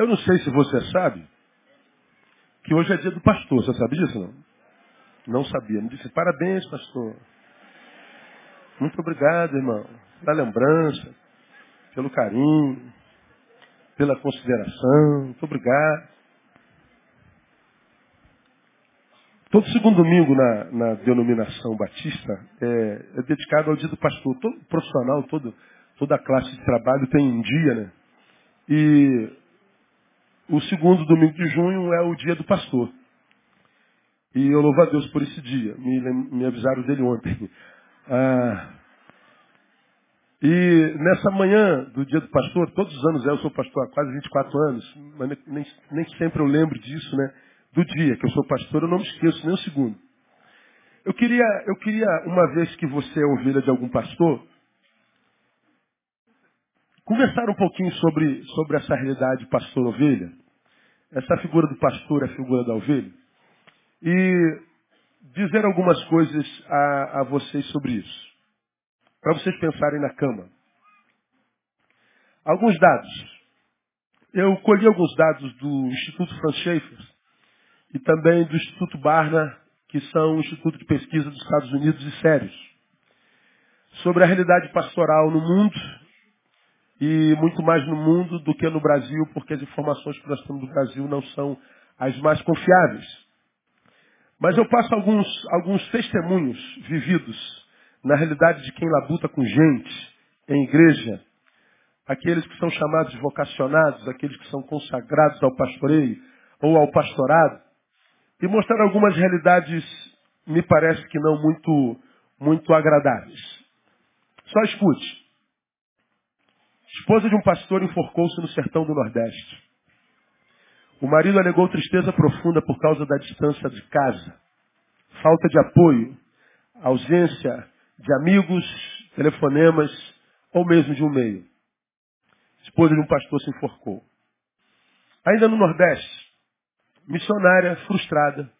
Eu não sei se você sabe que hoje é dia do pastor. Você sabe disso, não? Não sabia. Me disse, parabéns, pastor. Muito obrigado, irmão. Pela lembrança, pelo carinho, pela consideração. Muito obrigado. Todo segundo domingo na, na denominação batista é, é dedicado ao dia do pastor. Todo profissional, todo, toda classe de trabalho tem um dia, né? E o segundo domingo de junho é o dia do pastor. E eu louvo a Deus por esse dia. Me, me avisaram dele ontem. Ah, e nessa manhã do dia do pastor, todos os anos eu sou pastor há quase 24 anos, mas nem, nem sempre eu lembro disso, né? Do dia que eu sou pastor, eu não me esqueço nem um segundo. Eu queria, eu queria, uma vez que você é ovelha de algum pastor, conversar um pouquinho sobre, sobre essa realidade pastor-ovelha. Essa figura do pastor é a figura da ovelha. E dizer algumas coisas a, a vocês sobre isso. Para vocês pensarem na cama. Alguns dados. Eu colhi alguns dados do Instituto Franz Schaeffer e também do Instituto Barna, que são um instituto de pesquisa dos Estados Unidos e sérios, sobre a realidade pastoral no mundo e muito mais no mundo do que no Brasil, porque as informações que nós temos no Brasil não são as mais confiáveis. Mas eu passo alguns, alguns testemunhos vividos na realidade de quem labuta com gente em igreja, aqueles que são chamados de vocacionados, aqueles que são consagrados ao pastoreio ou ao pastorado, e mostrar algumas realidades, me parece que não muito, muito agradáveis. Só escute. Esposa de um pastor enforcou-se no sertão do Nordeste. O marido alegou tristeza profunda por causa da distância de casa, falta de apoio, ausência de amigos, telefonemas ou mesmo de um meio. Esposa de um pastor se enforcou. Ainda no Nordeste, missionária frustrada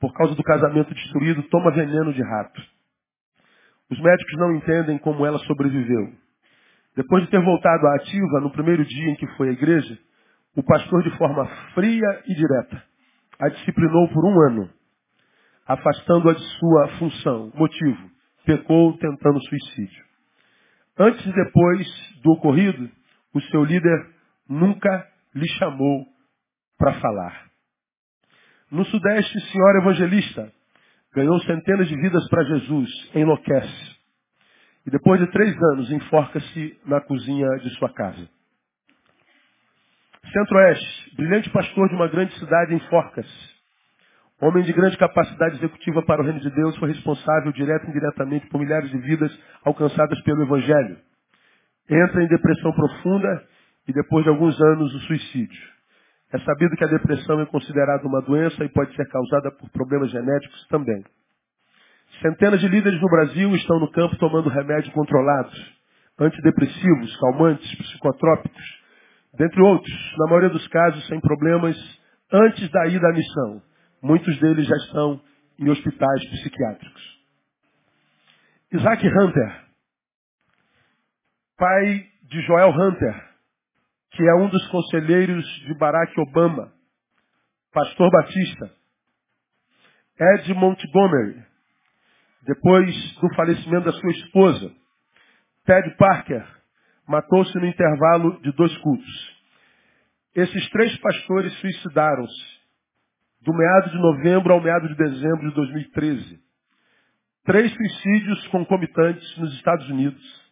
por causa do casamento destruído toma veneno de rato. Os médicos não entendem como ela sobreviveu. Depois de ter voltado à ativa no primeiro dia em que foi à igreja, o pastor, de forma fria e direta, a disciplinou por um ano, afastando-a de sua função. Motivo: pecou tentando suicídio. Antes e depois do ocorrido, o seu líder nunca lhe chamou para falar. No Sudeste, senhora evangelista ganhou centenas de vidas para Jesus, enlouquece. E depois de três anos, enforca-se na cozinha de sua casa. Centro-Oeste, brilhante pastor de uma grande cidade, enforca-se. Homem de grande capacidade executiva para o reino de Deus, foi responsável direto e indiretamente por milhares de vidas alcançadas pelo Evangelho. Entra em depressão profunda e depois de alguns anos o suicídio. É sabido que a depressão é considerada uma doença e pode ser causada por problemas genéticos também. Centenas de líderes no Brasil estão no campo tomando remédios controlados, antidepressivos, calmantes, psicotrópicos, dentre outros, na maioria dos casos sem problemas antes da ida à missão. Muitos deles já estão em hospitais psiquiátricos. Isaac Hunter, pai de Joel Hunter, que é um dos conselheiros de Barack Obama, pastor batista. Ed Montgomery, depois do falecimento da sua esposa, Ted Parker, matou-se no intervalo de dois cultos. Esses três pastores suicidaram-se do meado de novembro ao meado de dezembro de 2013. Três suicídios concomitantes nos Estados Unidos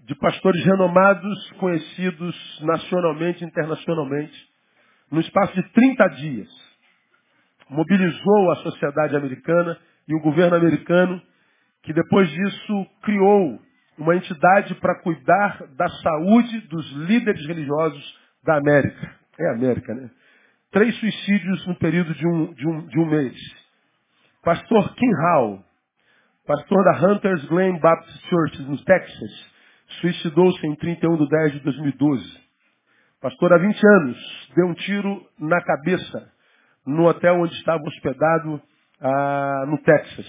de pastores renomados, conhecidos nacionalmente e internacionalmente, no espaço de 30 dias. Mobilizou a sociedade americana e o governo americano, que depois disso criou uma entidade para cuidar da saúde dos líderes religiosos da América. É América, né? Três suicídios no período de um, de um, de um mês. Pastor Kim Hall, pastor da Hunters Glen Baptist Church, no Texas, suicidou-se em 31 de 10 de 2012. Pastor, há 20 anos, deu um tiro na cabeça no hotel onde estava hospedado ah, no Texas.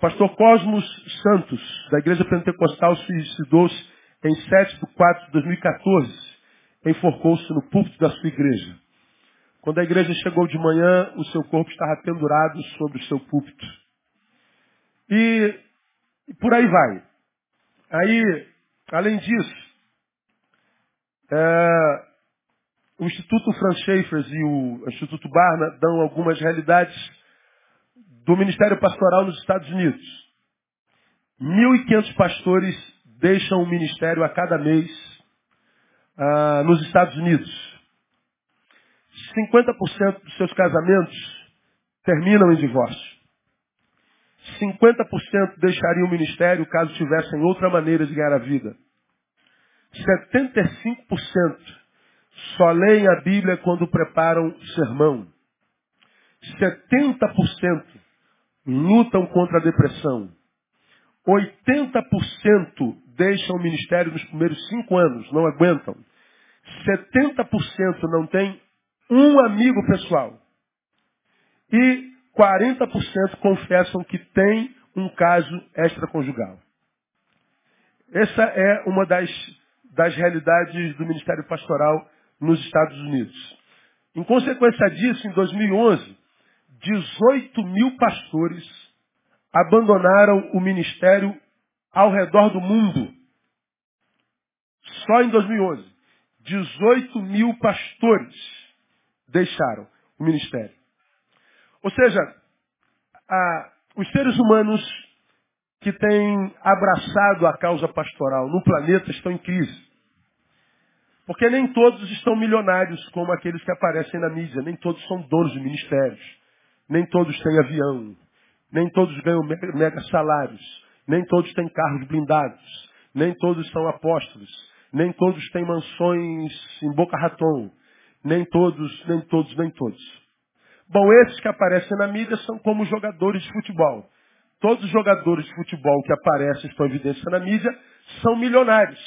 Pastor Cosmos Santos, da Igreja Pentecostal, suicidou-se em 7 de 4 de 2014, enforcou-se no púlpito da sua igreja. Quando a igreja chegou de manhã, o seu corpo estava pendurado sobre o seu púlpito. E, e por aí vai. Aí, além disso, é, o Instituto Franz Schaeffers e o Instituto Barna dão algumas realidades do Ministério Pastoral nos Estados Unidos. 1.500 pastores deixam o ministério a cada mês ah, nos Estados Unidos. 50% dos seus casamentos terminam em divórcio. 50% deixariam o ministério caso tivessem outra maneira de ganhar a vida. 75% só leem a Bíblia quando preparam sermão. 70% lutam contra a depressão. 80% deixam o ministério nos primeiros cinco anos, não aguentam. 70% não tem um amigo pessoal. E 40% confessam que tem um caso extraconjugal. Essa é uma das, das realidades do Ministério Pastoral nos Estados Unidos. Em consequência disso, em 2011, 18 mil pastores abandonaram o ministério ao redor do mundo. Só em 2011, 18 mil pastores deixaram o ministério. Ou seja, a, os seres humanos que têm abraçado a causa pastoral no planeta estão em crise. Porque nem todos estão milionários como aqueles que aparecem na mídia, nem todos são donos de ministérios, nem todos têm avião, nem todos ganham mega salários, nem todos têm carros blindados, nem todos são apóstolos, nem todos têm mansões em Boca Raton, nem todos, nem todos, nem todos. Bom, esses que aparecem na mídia são como jogadores de futebol. Todos os jogadores de futebol que aparecem, estão em evidência na mídia, são milionários.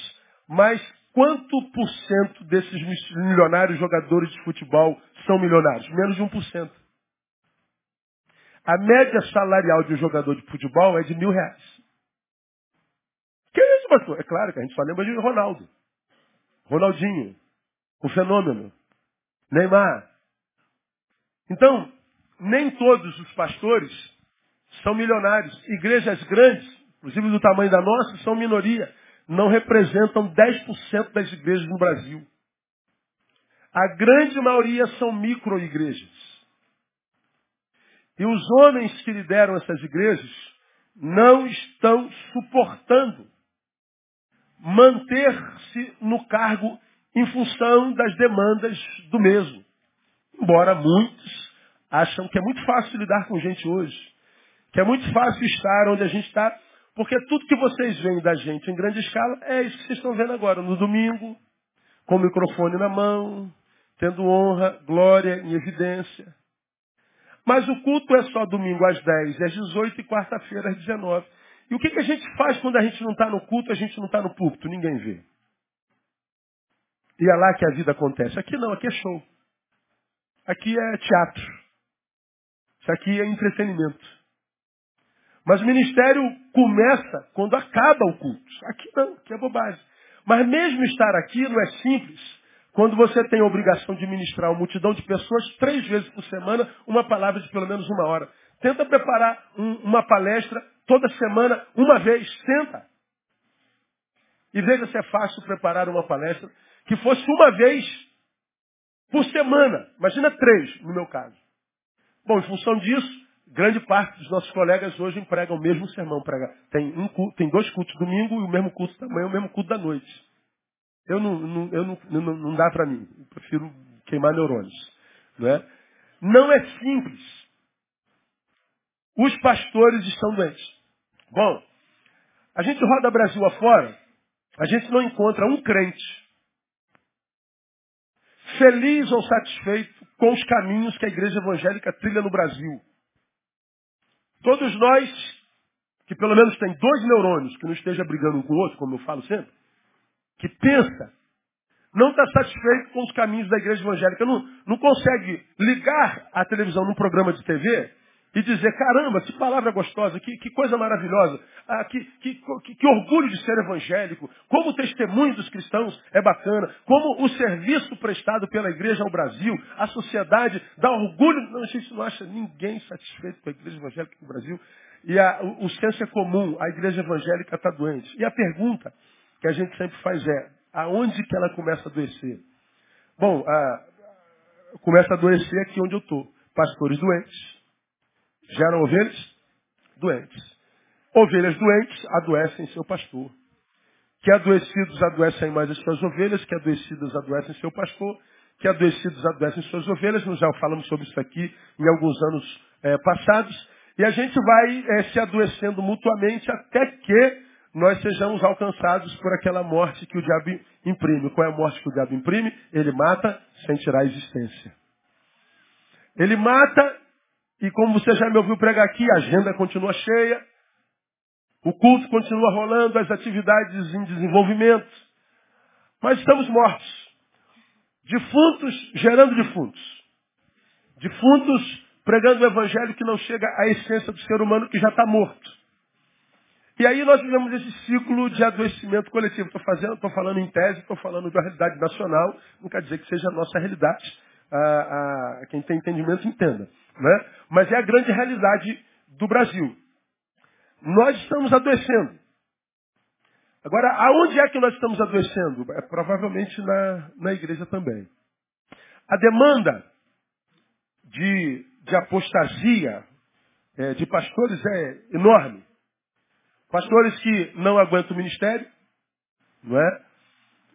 Mas quanto por cento desses milionários jogadores de futebol são milionários? Menos de 1%. A média salarial de um jogador de futebol é de mil reais. Que isso, pastor? É claro que a gente só lembra de Ronaldo. Ronaldinho. O fenômeno. Neymar. Então, nem todos os pastores são milionários. Igrejas grandes, inclusive do tamanho da nossa, são minoria. Não representam 10% das igrejas no Brasil. A grande maioria são micro-igrejas. E os homens que lideram essas igrejas não estão suportando manter-se no cargo em função das demandas do mesmo. Embora muitos acham que é muito fácil lidar com gente hoje, que é muito fácil estar onde a gente está, porque tudo que vocês veem da gente em grande escala é isso que vocês estão vendo agora, no domingo, com o microfone na mão, tendo honra, glória em evidência. Mas o culto é só domingo às 10 às 18 e quarta-feira às 19. E o que, que a gente faz quando a gente não está no culto, a gente não está no púlpito? Ninguém vê. E é lá que a vida acontece. Aqui não, aqui é show. Aqui é teatro. Isso aqui é entretenimento. Mas o ministério começa quando acaba o culto. Aqui não, aqui é bobagem. Mas mesmo estar aqui não é simples. Quando você tem a obrigação de ministrar uma multidão de pessoas três vezes por semana, uma palavra de pelo menos uma hora. Tenta preparar um, uma palestra toda semana, uma vez. Tenta. E veja se é fácil preparar uma palestra que fosse uma vez por semana. Imagina três, no meu caso. Bom, em função disso, grande parte dos nossos colegas hoje empregam o mesmo sermão. Prega. Tem, um tem dois cultos domingo e o mesmo culto da manhã, o mesmo culto da noite. Eu não, não, eu não, não, não dá para mim. Eu prefiro queimar neurônios. Não é? não é simples. Os pastores estão doentes. Bom, a gente roda Brasil afora, a gente não encontra um crente feliz ou satisfeito com os caminhos que a igreja evangélica trilha no Brasil. Todos nós, que pelo menos tem dois neurônios, que não esteja brigando um com o outro, como eu falo sempre, que pensa, não está satisfeito com os caminhos da igreja evangélica, não, não consegue ligar a televisão num programa de TV e dizer, caramba, que palavra gostosa, que, que coisa maravilhosa, ah, que, que, que, orgulho de ser evangélico, como o testemunho dos cristãos é bacana, como o serviço prestado pela igreja ao Brasil, a sociedade dá orgulho. Não, a gente não acha ninguém satisfeito com a igreja evangélica no Brasil. E a, o, o senso é comum, a igreja evangélica está doente. E a pergunta que a gente sempre faz é, aonde que ela começa a adoecer? Bom, a, começa a adoecer aqui onde eu estou. Pastores doentes, geram ovelhas doentes. Ovelhas doentes adoecem seu pastor. Que adoecidos adoecem mais as suas ovelhas, que adoecidas adoecem seu pastor, que adoecidos adoecem suas ovelhas. Nós já falamos sobre isso aqui em alguns anos é, passados. E a gente vai é, se adoecendo mutuamente até que nós sejamos alcançados por aquela morte que o diabo imprime. Qual é a morte que o diabo imprime? Ele mata sem tirar a existência. Ele mata, e como você já me ouviu pregar aqui, a agenda continua cheia, o culto continua rolando, as atividades em desenvolvimento, mas estamos mortos. Defuntos gerando defuntos. Defuntos pregando o evangelho que não chega à essência do ser humano que já está morto. E aí nós vivemos esse ciclo de adoecimento coletivo. Estou fazendo, estou falando em tese, estou falando de uma realidade nacional, não quer dizer que seja a nossa realidade. Ah, ah, quem tem entendimento entenda. Né? Mas é a grande realidade do Brasil. Nós estamos adoecendo. Agora, aonde é que nós estamos adoecendo? É, provavelmente na, na igreja também. A demanda de, de apostasia é, de pastores é enorme. Pastores que não aguentam o ministério, não é?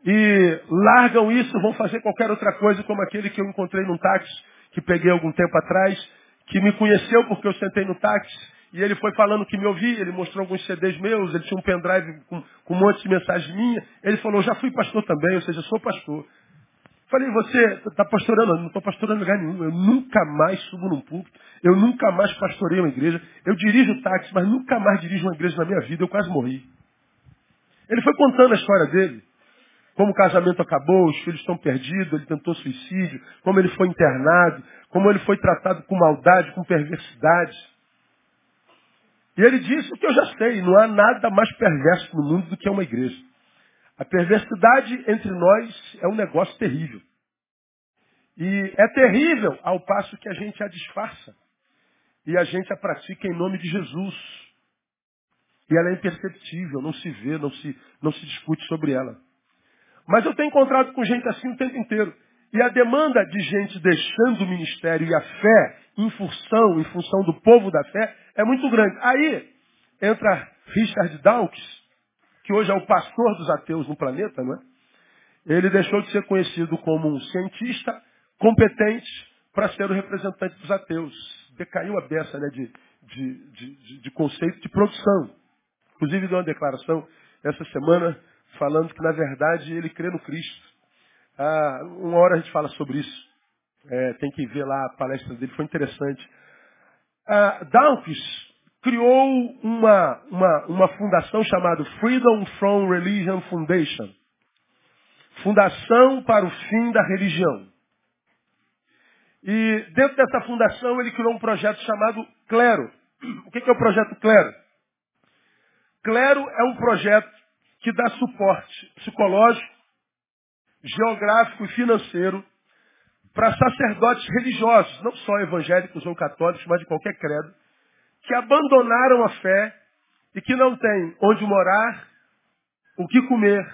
E largam isso, vão fazer qualquer outra coisa, como aquele que eu encontrei num táxi, que peguei algum tempo atrás, que me conheceu porque eu sentei no táxi, e ele foi falando que me ouvia, ele mostrou alguns CDs meus, ele tinha um pendrive com, com um monte de mensagens minhas. Ele falou, já fui pastor também, ou seja, sou pastor. Falei, você está pastorando? Não estou pastorando lugar nenhum. Eu nunca mais subo num púlpito. Eu nunca mais pastorei uma igreja. Eu dirijo táxi, mas nunca mais dirijo uma igreja na minha vida. Eu quase morri. Ele foi contando a história dele. Como o casamento acabou, os filhos estão perdidos, ele tentou suicídio, como ele foi internado, como ele foi tratado com maldade, com perversidade. E ele disse o que eu já sei, não há nada mais perverso no mundo do que uma igreja. A perversidade entre nós é um negócio terrível. E é terrível ao passo que a gente a disfarça. E a gente a pratica em nome de Jesus. E ela é imperceptível, não se vê, não se, não se discute sobre ela. Mas eu tenho encontrado com gente assim o tempo inteiro. E a demanda de gente deixando o ministério e a fé em função, em função do povo da fé, é muito grande. Aí entra Richard Dawkins, que hoje é o pastor dos ateus no planeta, não é? Ele deixou de ser conhecido como um cientista competente para ser o representante dos ateus. Decaiu a beça né, de, de, de, de conceito de produção. Inclusive deu uma declaração essa semana falando que, na verdade, ele crê no Cristo. Ah, uma hora a gente fala sobre isso. É, tem que ver lá a palestra dele, foi interessante. Ah, Dawkins criou uma, uma, uma fundação chamada Freedom from Religion Foundation. Fundação para o fim da religião. E dentro dessa fundação ele criou um projeto chamado Clero. O que é o projeto Clero? Clero é um projeto que dá suporte psicológico, geográfico e financeiro para sacerdotes religiosos, não só evangélicos ou católicos, mas de qualquer credo, que abandonaram a fé e que não têm onde morar, o que comer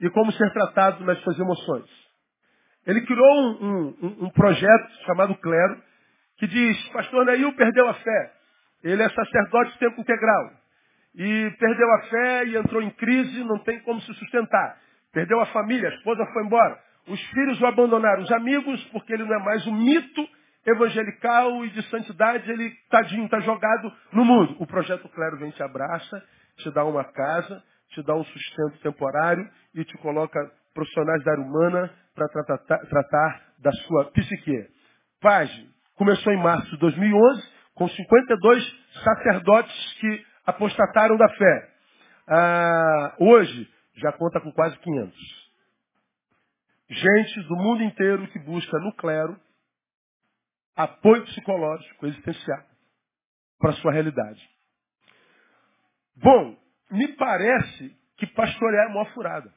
e como ser tratado nas suas emoções. Ele criou um, um, um projeto chamado Clero, que diz, pastor Neil perdeu a fé. Ele é sacerdote de tempo integral. E perdeu a fé e entrou em crise, não tem como se sustentar. Perdeu a família, a esposa foi embora. Os filhos o abandonaram, os amigos, porque ele não é mais um mito evangelical e de santidade, ele, tadinho, está jogado no mundo. O projeto Clero vem te abraça, te dá uma casa, te dá um sustento temporário e te coloca profissionais da área humana para tratar, tratar, da sua psique. Paz, começou em março de 2011, com 52 sacerdotes que apostataram da fé. Ah, hoje, já conta com quase 500. Gente do mundo inteiro que busca no clero apoio psicológico, existencial. para a sua realidade. Bom, me parece que pastorear é uma furada.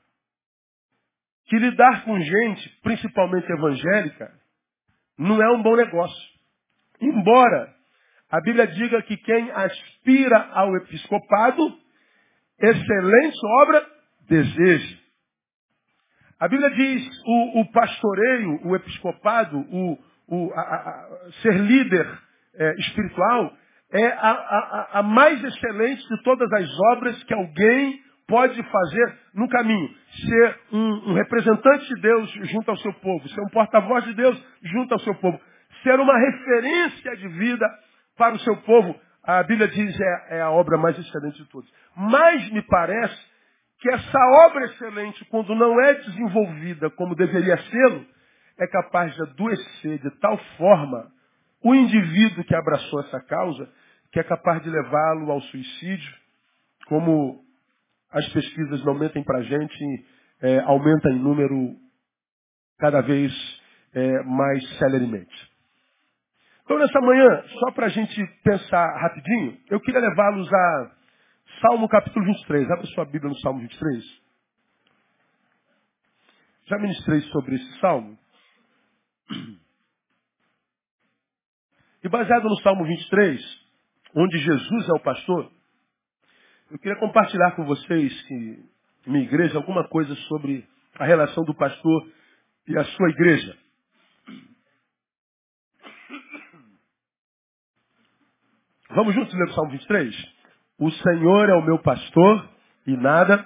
Que lidar com gente, principalmente evangélica, não é um bom negócio. Embora a Bíblia diga que quem aspira ao episcopado, excelente obra deseja. A Bíblia diz o, o pastoreio, o episcopado, o, o a, a, ser líder é, espiritual é a, a mais excelente de todas as obras que alguém pode fazer no caminho. Ser um, um representante de Deus junto ao seu povo, ser um porta-voz de Deus junto ao seu povo, ser uma referência de vida para o seu povo. A Bíblia diz é, é a obra mais excelente de todas. Mas me parece que essa obra excelente, quando não é desenvolvida como deveria ser, é capaz de adoecer de tal forma o indivíduo que abraçou essa causa, que é capaz de levá-lo ao suicídio, como as pesquisas não para a gente, é, aumenta em número cada vez é, mais celeremente. Então, nessa manhã, só para a gente pensar rapidinho, eu queria levá-los a Salmo capítulo 23. Abra sua Bíblia no Salmo 23. Já ministrei sobre esse salmo. E baseado no Salmo 23, onde Jesus é o pastor, eu queria compartilhar com vocês que minha igreja alguma coisa sobre a relação do pastor e a sua igreja. Vamos juntos ler o Salmo 23? O Senhor é o meu pastor e nada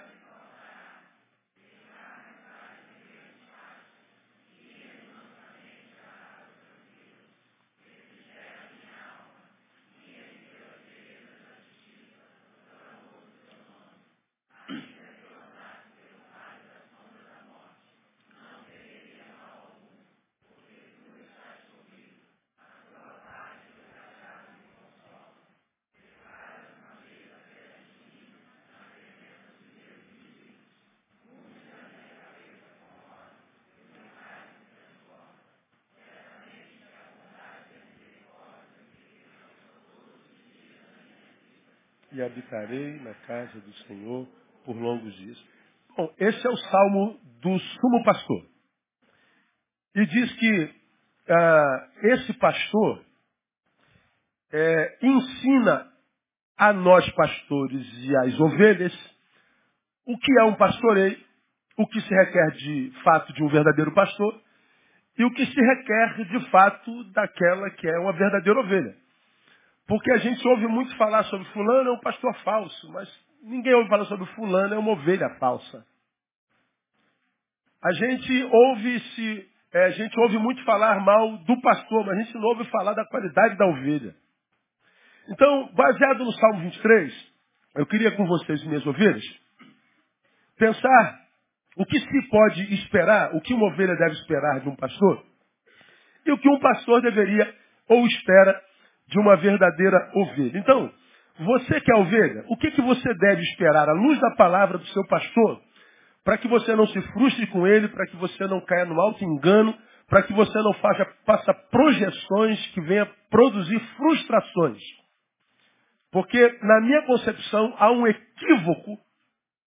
e na casa do Senhor por longos dias. Bom, esse é o salmo do sumo pastor. E diz que ah, esse pastor é, ensina a nós pastores e às ovelhas o que é um pastoreio, o que se requer de fato de um verdadeiro pastor e o que se requer de fato daquela que é uma verdadeira ovelha. Porque a gente ouve muito falar sobre fulano é um pastor falso, mas ninguém ouve falar sobre fulano é uma ovelha falsa. A gente ouve se é, a gente ouve muito falar mal do pastor, mas a gente não ouve falar da qualidade da ovelha. Então, baseado no Salmo 23, eu queria com vocês, minhas ovelhas, pensar o que se pode esperar, o que uma ovelha deve esperar de um pastor, e o que um pastor deveria ou espera de uma verdadeira ovelha. Então, você que é ovelha, o que, que você deve esperar à luz da palavra do seu pastor, para que você não se frustre com ele, para que você não caia no alto engano, para que você não faça, faça projeções que venham produzir frustrações. Porque, na minha concepção, há um equívoco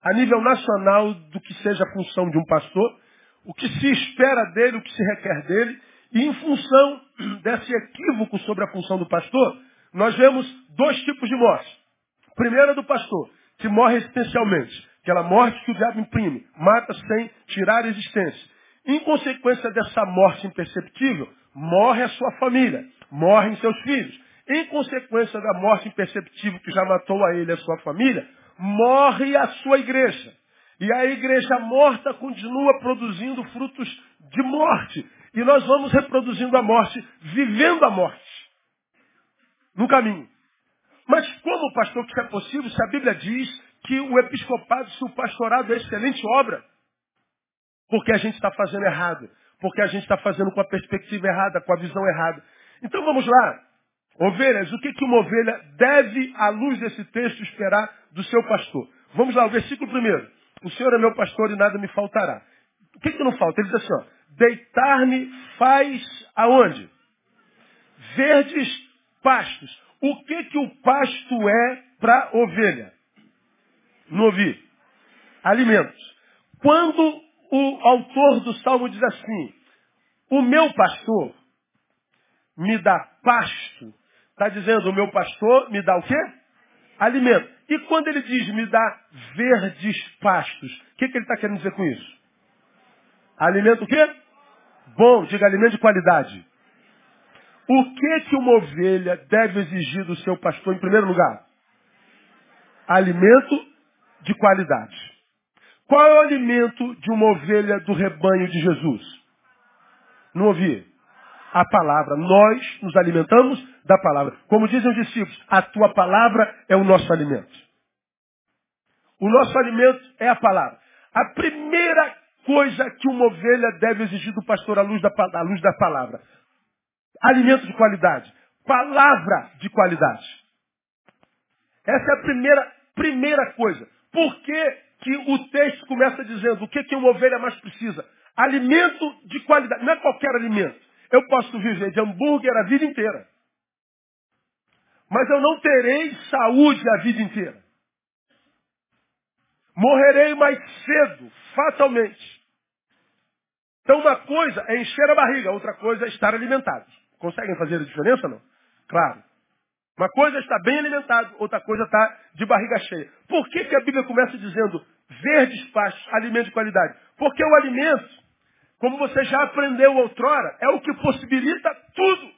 a nível nacional do que seja a função de um pastor, o que se espera dele, o que se requer dele, e em função desse equívoco sobre a função do pastor, nós vemos dois tipos de morte. Primeira do pastor, que morre existencialmente, aquela morte que o diabo imprime, mata sem tirar a existência. Em consequência dessa morte imperceptível, morre a sua família, morrem seus filhos. Em consequência da morte imperceptível que já matou a ele e a sua família, morre a sua igreja. E a igreja morta continua produzindo frutos de morte. E nós vamos reproduzindo a morte, vivendo a morte. No caminho. Mas como, pastor, que é possível se a Bíblia diz que o episcopado, se o pastorado é excelente obra? Porque a gente está fazendo errado. Porque a gente está fazendo com a perspectiva errada, com a visão errada. Então vamos lá. Ovelhas, o que, que uma ovelha deve, à luz desse texto, esperar do seu pastor? Vamos lá, o versículo primeiro. O Senhor é meu pastor e nada me faltará. O que, que não falta? Ele diz assim, ó, Deitar-me faz aonde? Verdes pastos. O que que o pasto é para ovelha? Não ouvi. Alimentos. Quando o autor do Salmo diz assim, o meu pastor me dá pasto, está dizendo, o meu pastor me dá o quê? Alimento. E quando ele diz me dá verdes pastos, o que, que ele está querendo dizer com isso? Alimento o quê? Bom, diga alimento de qualidade. O que que uma ovelha deve exigir do seu pastor em primeiro lugar? Alimento de qualidade. Qual é o alimento de uma ovelha do rebanho de Jesus? Não ouvi? A palavra. Nós nos alimentamos da palavra. Como dizem os discípulos, a tua palavra é o nosso alimento. O nosso alimento é a palavra. A primeira coisa que uma ovelha deve exigir do pastor à luz da, à luz da palavra. Alimento de qualidade. Palavra de qualidade. Essa é a primeira, primeira coisa. Por que, que o texto começa dizendo o que, que uma ovelha mais precisa? Alimento de qualidade. Não é qualquer alimento. Eu posso viver de hambúrguer a vida inteira. Mas eu não terei saúde a vida inteira. Morrerei mais cedo, fatalmente. Então uma coisa é encher a barriga, outra coisa é estar alimentado. Conseguem fazer a diferença não? Claro. Uma coisa é estar bem alimentado, outra coisa está de barriga cheia. Por que, que a Bíblia começa dizendo verdes pastos, alimento de qualidade? Porque o alimento, como você já aprendeu outrora, é o que possibilita tudo.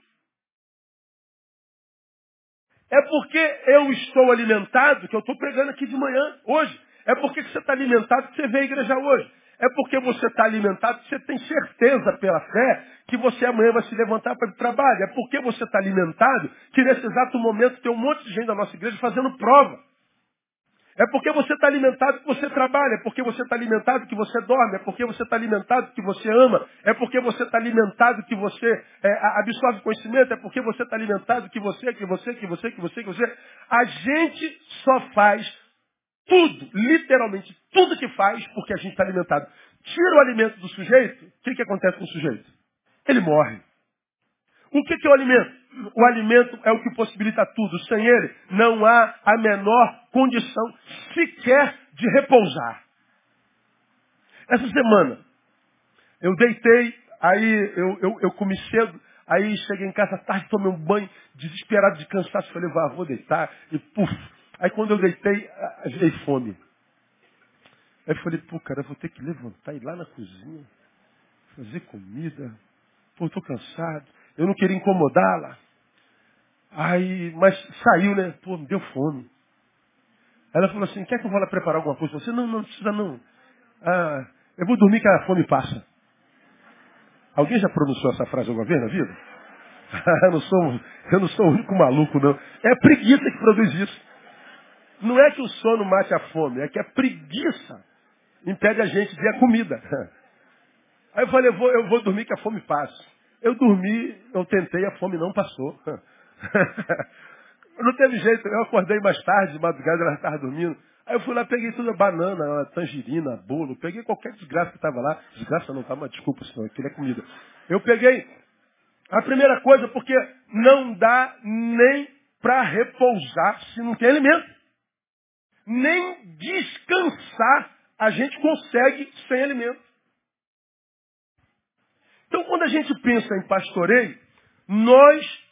É porque eu estou alimentado que eu estou pregando aqui de manhã, hoje. É porque você está alimentado que você veio à igreja hoje. É porque você está alimentado você tem certeza pela fé que você amanhã vai se levantar para o trabalho. É porque você está alimentado que nesse exato momento tem um monte de gente da nossa igreja fazendo prova. É porque você está alimentado que você trabalha, é porque você está alimentado que você dorme, é porque você está alimentado que você ama, é porque você está alimentado que você é, absorve conhecimento, é porque você está alimentado que você, que você, que você, que você, que você. A gente só faz tudo, literalmente tudo que faz, porque a gente está alimentado. Tira o alimento do sujeito, o que, que acontece com o sujeito? Ele morre. O que, que é o alimento? O alimento é o que possibilita tudo. Sem ele, não há a menor condição sequer de repousar. Essa semana, eu deitei, aí eu, eu, eu comi cedo, aí cheguei em casa tarde, tomei um banho, desesperado de cansaço, falei, vá, vou deitar, e puf, Aí quando eu deitei, veio fome. Aí eu falei, pô, cara, eu vou ter que levantar, ir lá na cozinha, fazer comida. Pô, estou cansado. Eu não queria incomodá-la. Aí, mas saiu, né? Pô, me deu fome. Ela falou assim, quer que eu vá lá preparar alguma coisa? Eu falei, não, não precisa não. Ah, eu vou dormir que a fome passa. Alguém já pronunciou essa frase alguma vez na vida? eu, não sou, eu não sou o único maluco, não. É preguiça que produz isso. Não é que o sono mate a fome, é que a preguiça impede a gente de a comida. Aí eu falei, eu vou, eu vou dormir que a fome passa. Eu dormi, eu tentei, a fome não passou. não teve jeito, eu acordei mais tarde, de madrugada, ela estava dormindo. Aí eu fui lá, peguei toda banana, tangerina, bolo, peguei qualquer desgraça que estava lá. Desgraça não, tá, mas desculpa, senhor, aquilo é comida. Eu peguei a primeira coisa, porque não dá nem para repousar se não tem alimento nem descansar a gente consegue sem alimento. Então, quando a gente pensa em pastoreio, nós,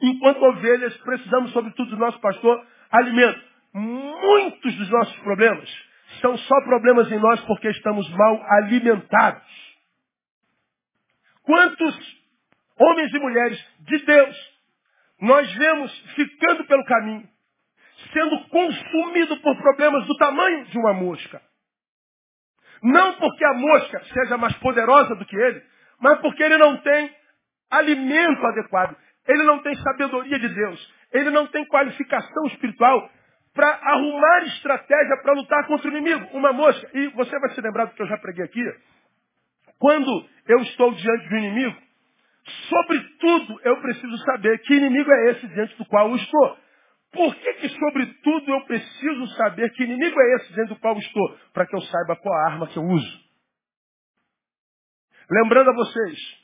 enquanto ovelhas, precisamos, sobretudo do nosso pastor, alimento. Muitos dos nossos problemas são só problemas em nós porque estamos mal alimentados. Quantos homens e mulheres de Deus nós vemos ficando pelo caminho, sendo consumido por problemas do tamanho de uma mosca. Não porque a mosca seja mais poderosa do que ele, mas porque ele não tem alimento adequado. Ele não tem sabedoria de Deus. Ele não tem qualificação espiritual para arrumar estratégia para lutar contra o inimigo. Uma mosca. E você vai se lembrar do que eu já preguei aqui. Quando eu estou diante do inimigo, sobretudo eu preciso saber que inimigo é esse diante do qual eu estou. Por que, que, sobretudo, eu preciso saber que inimigo é esse dentro do qual estou? Para que eu saiba qual a arma que eu uso. Lembrando a vocês,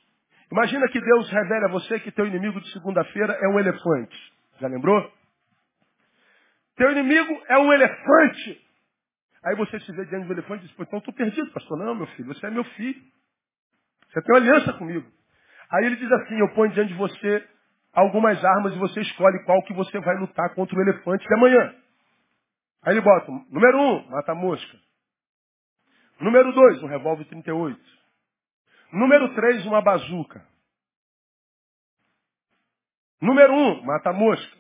Imagina que Deus revele a você que teu inimigo de segunda-feira é um elefante. Já lembrou? Teu inimigo é um elefante. Aí você se vê diante do elefante e diz, então estou perdido, pastor. Não, meu filho, você é meu filho. Você tem uma aliança comigo. Aí ele diz assim, eu ponho diante de você algumas armas e você escolhe qual que você vai lutar contra o elefante de amanhã. Aí ele bota, número um, mata a mosca. Número dois, um revólver 38. Número três, uma bazuca. Número um, mata a mosca.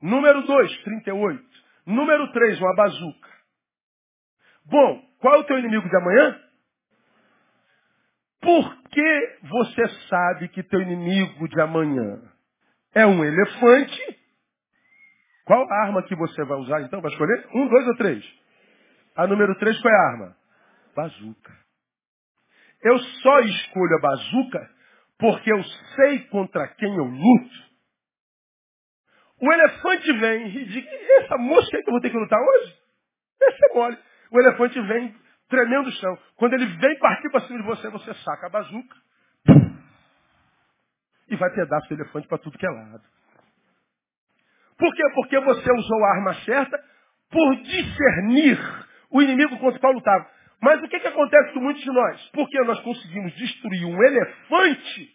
Número dois, 38. Número três, uma bazuca. Bom, qual é o teu inimigo de amanhã? Por que você sabe que teu inimigo de amanhã é um elefante? Qual arma que você vai usar então? Vai escolher? Um, dois ou três? A número três qual é a arma? Bazuca. Eu só escolho a bazuca porque eu sei contra quem eu luto. O elefante vem e diz, essa mosca aí que eu vou ter que lutar hoje? Essa é mole. O elefante vem tremendo o chão. Quando ele vem partir para cima de você, você saca a bazuca e vai pedaço do elefante para tudo que é lado. Por quê? Porque você usou a arma certa por discernir o inimigo contra o qual lutava. Mas o que, que acontece com muitos de nós? Porque nós conseguimos destruir um elefante,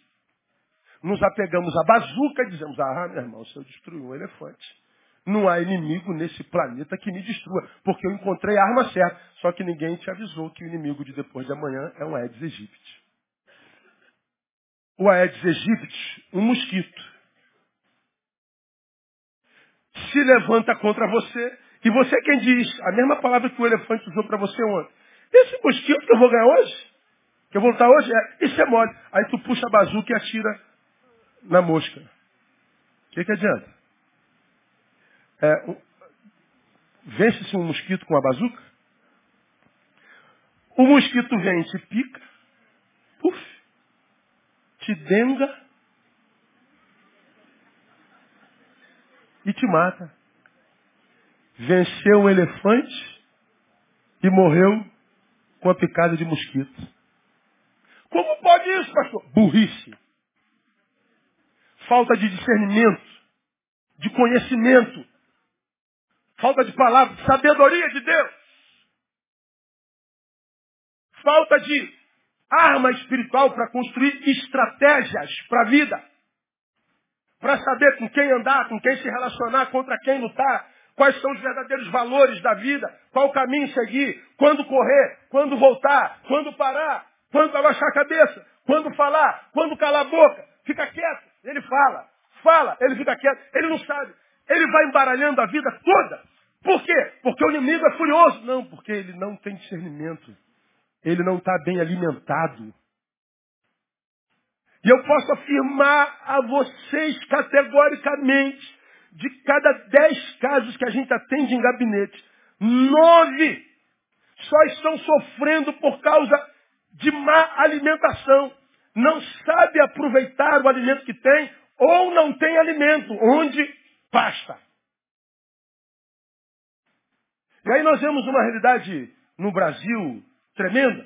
nos apegamos à bazuca e dizemos, ah, meu irmão, se eu destruir um elefante, não há inimigo nesse planeta que me destrua, porque eu encontrei a arma certa. Só que ninguém te avisou que o inimigo de depois de amanhã é um Aedes aegypti. O Aedes aegypti, um mosquito, se levanta contra você e você é quem diz a mesma palavra que o elefante usou para você ontem. Esse mosquito que eu vou ganhar hoje, que eu vou lutar hoje, é, isso é mole. Aí tu puxa a bazuca e atira na mosca. O que, que adianta? É, Vence-se um mosquito com a bazuca? O mosquito vem, te pica, puf, te denga e te mata. Venceu um elefante e morreu com a picada de mosquito. Como pode isso, pastor? Burrice. Falta de discernimento, de conhecimento, falta de palavra, sabedoria de Deus. Falta de arma espiritual para construir estratégias para a vida para saber com quem andar, com quem se relacionar, contra quem lutar, quais são os verdadeiros valores da vida, qual caminho seguir, quando correr, quando voltar, quando parar, quando abaixar a cabeça, quando falar, quando calar a boca, fica quieto, ele fala, fala, ele fica quieto, ele não sabe, ele vai embaralhando a vida toda. Por quê? Porque o inimigo é furioso. Não, porque ele não tem discernimento. Ele não está bem alimentado. E eu posso afirmar a vocês categoricamente, de cada dez casos que a gente atende em gabinete, nove só estão sofrendo por causa de má alimentação. Não sabe aproveitar o alimento que tem ou não tem alimento, onde pasta. E aí nós vemos uma realidade no Brasil tremenda.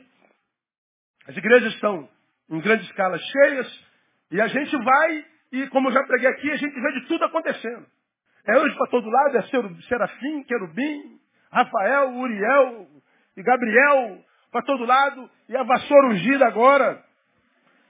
As igrejas estão em grande escala cheias, e a gente vai, e como eu já preguei aqui, a gente vê de tudo acontecendo. É anjo para todo lado, é Serafim, Querubim, Rafael, Uriel e Gabriel para todo lado, e a vassoura ungida agora.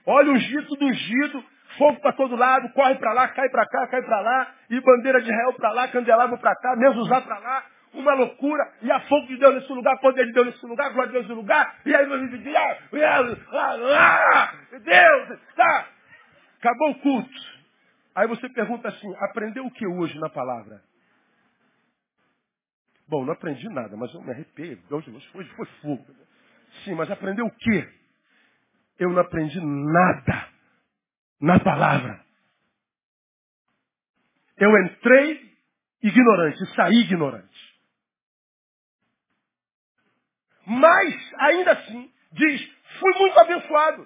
Olha ungido, tudo ungido, fogo para todo lado, corre para lá, cai para cá, cai para lá, e bandeira de Israel para lá, candelabro para cá, usar para lá, uma loucura, e a fogo de Deus nesse lugar, poder de Deus nesse lugar, glória de Deus nesse lugar, e aí nós dizemos, Deus, tá. Acabou o culto. Aí você pergunta assim, aprendeu o que hoje na palavra? Bom, não aprendi nada, mas eu me arrepio. Hoje, hoje foi fogo. Sim, mas aprendeu o quê? Eu não aprendi nada na palavra. Eu entrei ignorante, saí ignorante. Mas, ainda assim, diz, fui muito abençoado.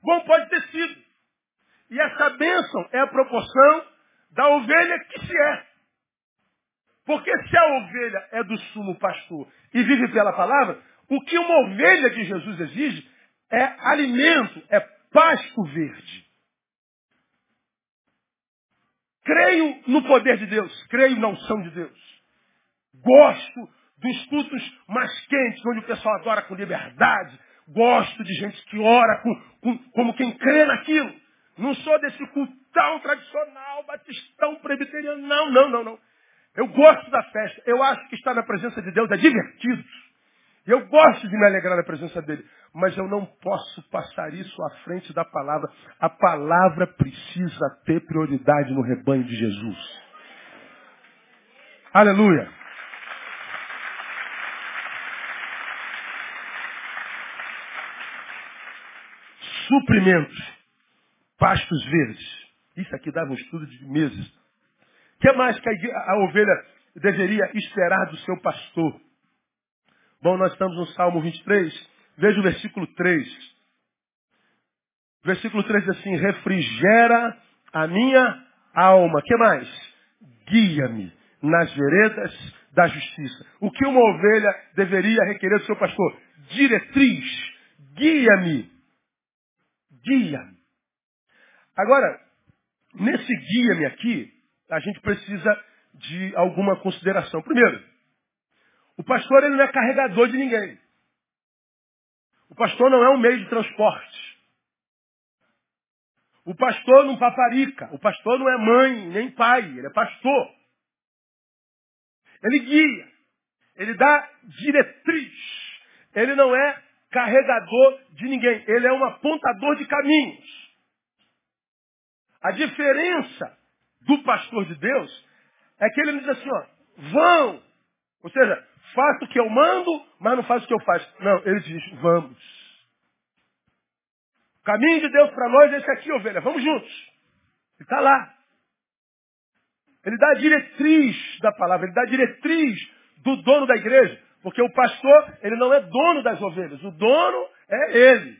Bom, pode ter sido. E essa bênção é a proporção da ovelha que se é. Porque se a ovelha é do sumo pastor e vive pela palavra, o que uma ovelha de Jesus exige é alimento, é pasto verde. Creio no poder de Deus, creio na unção de Deus. Gosto dos cultos mais quentes, onde o pessoal adora com liberdade. Gosto de gente que ora com, com, como quem crê naquilo. Não sou desse cultão tradicional, batistão, presbiteriano. Não, não, não, não. Eu gosto da festa. Eu acho que estar na presença de Deus é divertido. Eu gosto de me alegrar na presença dele. Mas eu não posso passar isso à frente da palavra. A palavra precisa ter prioridade no rebanho de Jesus. Aleluia. Suprimentos. Pastos verdes. Isso aqui dava um estudo de meses. O que mais que a, ovelha deveria esperar do seu pastor? Bom, nós estamos no Salmo 23. Veja o versículo 3. Versículo 3 diz assim, refrigera a minha alma. que mais? Guia-me nas veredas da justiça. O que uma ovelha deveria requerer do seu pastor? Diretriz. Guia-me. Guia-me. Agora, nesse guia-me aqui, a gente precisa de alguma consideração. Primeiro, o pastor ele não é carregador de ninguém. O pastor não é um meio de transporte. O pastor não paparica. O pastor não é mãe nem pai. Ele é pastor. Ele guia. Ele dá diretriz. Ele não é carregador de ninguém. Ele é um apontador de caminhos. A diferença do pastor de Deus é que ele diz assim, ó, vão. Ou seja, faça o que eu mando, mas não faça o que eu faço. Não, ele diz, vamos. O caminho de Deus para nós é esse aqui, ovelha. Vamos juntos. Ele está lá. Ele dá a diretriz da palavra, ele dá a diretriz do dono da igreja. Porque o pastor, ele não é dono das ovelhas. O dono é ele.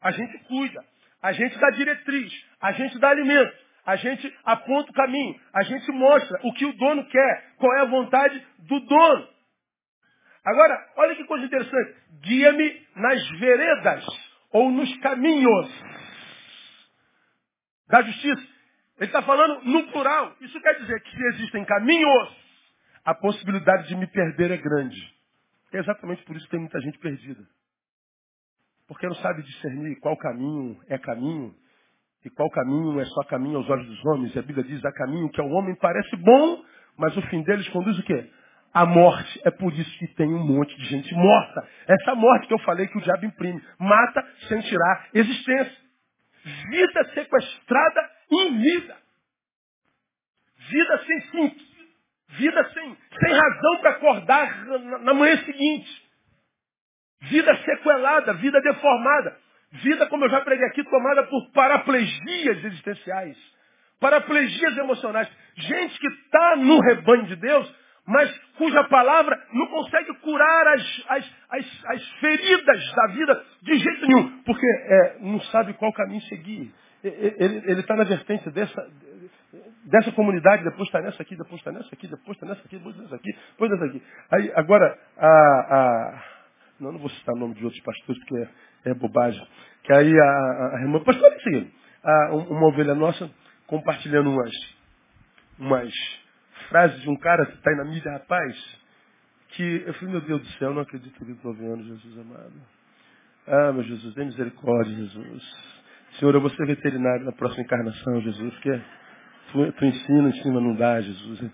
A gente cuida. A gente dá diretriz, a gente dá alimento, a gente aponta o caminho, a gente mostra o que o dono quer, qual é a vontade do dono. Agora, olha que coisa interessante. Guia-me nas veredas ou nos caminhos da justiça. Ele está falando no plural. Isso quer dizer que se existem caminhos, a possibilidade de me perder é grande. É exatamente por isso que tem muita gente perdida. Porque não sabe discernir qual caminho é caminho e qual caminho é só caminho aos olhos dos homens. E a Bíblia diz, há caminho que ao homem parece bom, mas o fim deles conduz o quê? A morte. É por isso que tem um monte de gente morta. Essa morte que eu falei que o diabo imprime. Mata sem tirar existência. Vida sequestrada em vida. Vida sem fim. Vida sem, sem razão para acordar na, na manhã seguinte. Vida sequelada, vida deformada. Vida, como eu já preguei aqui, tomada por paraplegias existenciais. Paraplegias emocionais. Gente que está no rebanho de Deus, mas cuja palavra não consegue curar as, as, as, as feridas da vida de jeito nenhum. Porque é, não sabe qual caminho seguir. Ele está na vertente dessa, dessa comunidade, depois está nessa aqui, depois está nessa aqui, depois está nessa aqui, depois nessa aqui, depois nessa aqui. Aí, agora, a, a não, não vou citar o nome de outros pastores, porque é, é bobagem. Que aí a, a, a irmã, pastor, olha isso a, uma ovelha nossa compartilhando umas, umas frases de um cara que está aí na mídia, rapaz, que eu falei, meu Deus do céu, não acredito que estou vendo, Jesus amado. Ah, meu Jesus, dê misericórdia, Jesus. Senhor, eu vou ser veterinário na próxima encarnação, Jesus, porque tu, tu ensina, ensina, não dá, Jesus.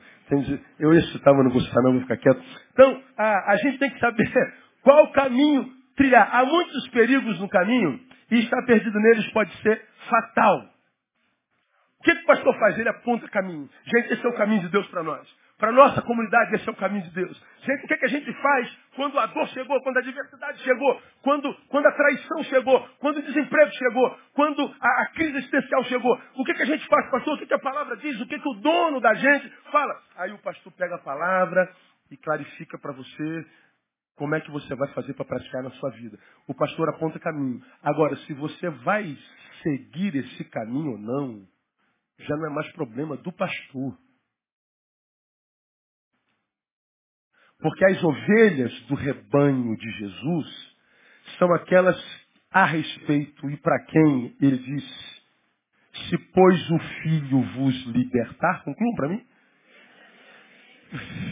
Eu mas não vou citar, não, vou ficar quieto. Então, a, a gente tem que saber qual caminho trilhar? Há muitos perigos no caminho e estar perdido neles pode ser fatal. O que, que o pastor faz? Ele aponta caminho. Gente, esse é o caminho de Deus para nós. Para a nossa comunidade, esse é o caminho de Deus. Gente, o que, que a gente faz quando a dor chegou, quando a diversidade chegou, quando, quando a traição chegou, quando o desemprego chegou, quando a, a crise existencial chegou? O que, que a gente faz, pastor? O que, que a palavra diz? O que, que o dono da gente fala? Aí o pastor pega a palavra e clarifica para você como é que você vai fazer para praticar na sua vida? O pastor aponta caminho. Agora, se você vai seguir esse caminho ou não, já não é mais problema do pastor. Porque as ovelhas do rebanho de Jesus são aquelas a respeito e para quem ele diz, se pois o Filho vos libertar, concluam para mim,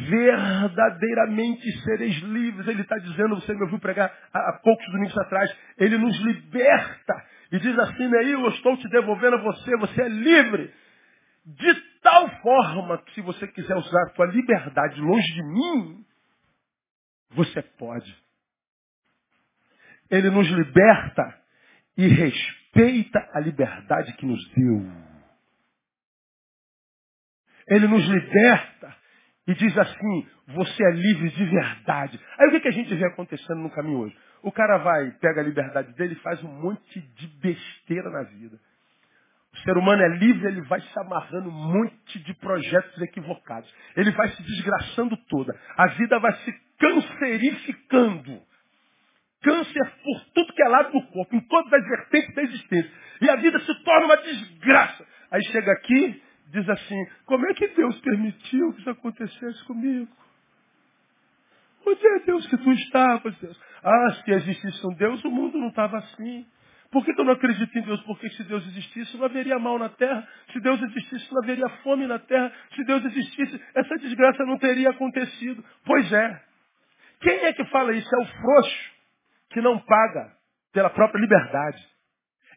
verdadeiramente sereis livres. Ele está dizendo, você me ouviu pregar há, poucos domingos atrás, ele nos liberta. E diz assim, Neil, eu estou te devolvendo a você, você é livre. De tal forma que se você quiser usar a tua liberdade longe de mim, você pode. Ele nos liberta e respeita a liberdade que nos deu. Ele nos liberta e diz assim, você é livre de verdade. Aí o que, que a gente vê acontecendo no caminho hoje? O cara vai, pega a liberdade dele e faz um monte de besteira na vida. O ser humano é livre, ele vai se amarrando um monte de projetos equivocados. Ele vai se desgraçando toda. A vida vai se cancerificando. Câncer por tudo que é lado do corpo, em todas as vertentes da existência. E a vida se torna uma desgraça. Aí chega aqui, diz assim, como é que Deus permitiu que isso acontecesse comigo? Onde é Deus que tu estavas, Deus? Ah, se existisse um Deus, o mundo não estava assim. Por que, que eu não acredito em Deus? Porque se Deus existisse, não haveria mal na terra. Se Deus existisse, não haveria fome na terra. Se Deus existisse, essa desgraça não teria acontecido. Pois é. Quem é que fala isso? É o frouxo que não paga pela própria liberdade.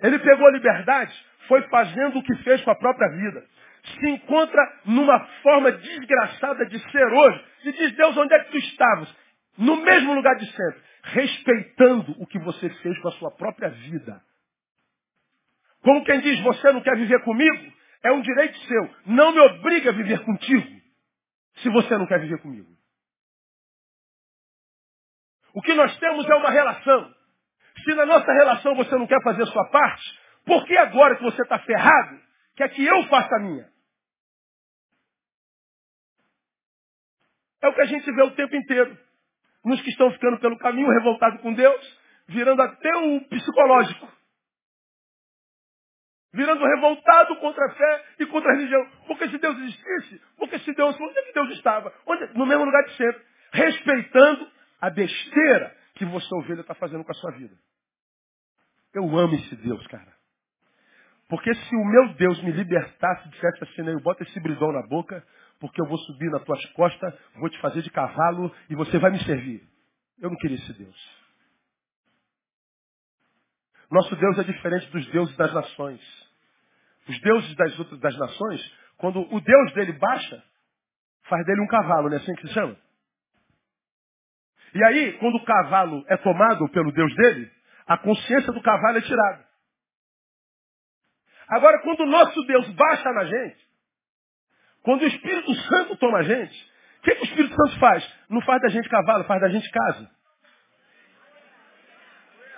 Ele pegou a liberdade, foi fazendo o que fez com a própria vida. Se encontra numa forma desgraçada de ser hoje. E diz, Deus, onde é que tu estavas? No mesmo lugar de sempre. Respeitando o que você fez com a sua própria vida. Como quem diz, você não quer viver comigo? É um direito seu. Não me obrigue a viver contigo. Se você não quer viver comigo. O que nós temos é uma relação. Se na nossa relação você não quer fazer a sua parte, por que agora que você está ferrado, quer que eu faça a minha? É o que a gente vê o tempo inteiro. Nos que estão ficando pelo caminho, revoltados com Deus, virando até o psicológico. Virando revoltado contra a fé e contra a religião. Porque se Deus existisse, porque se Deus, onde é que Deus estava? Onde, no mesmo lugar de sempre. Respeitando a besteira que você, ovelha, está fazendo com a sua vida. Eu amo esse Deus, cara. Porque se o meu Deus me libertasse, dissesse assim, eu bota esse bridão na boca, porque eu vou subir nas tuas costas, vou te fazer de cavalo e você vai me servir. Eu não queria esse Deus. Nosso Deus é diferente dos deuses das nações. Os deuses das outras das nações, quando o Deus dele baixa, faz dele um cavalo, não é assim que se chama? E aí, quando o cavalo é tomado pelo Deus dele, a consciência do cavalo é tirada. Agora, quando o nosso Deus baixa na gente, quando o Espírito Santo toma a gente, o que, que o Espírito Santo faz? Não faz da gente cavalo, faz da gente casa.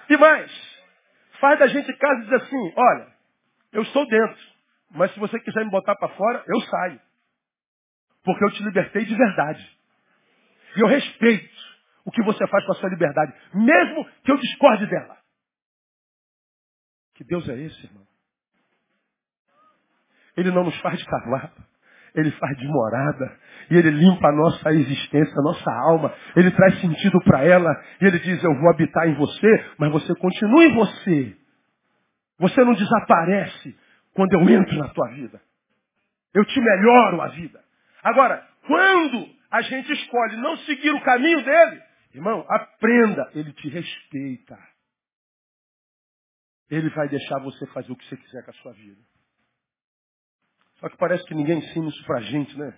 E mais, faz da gente casa e diz assim, olha, eu estou dentro, mas se você quiser me botar para fora, eu saio. Porque eu te libertei de verdade. E eu respeito o que você faz com a sua liberdade, mesmo que eu discorde dela. Que Deus é esse, irmão? Ele não nos faz de cavalo. Ele faz de morada. E ele limpa a nossa existência, a nossa alma. Ele traz sentido para ela. E ele diz, eu vou habitar em você, mas você continua em você. Você não desaparece quando eu entro na tua vida. Eu te melhoro a vida. Agora, quando a gente escolhe não seguir o caminho dele, irmão, aprenda, ele te respeita. Ele vai deixar você fazer o que você quiser com a sua vida. Só que parece que ninguém ensina isso pra gente, né?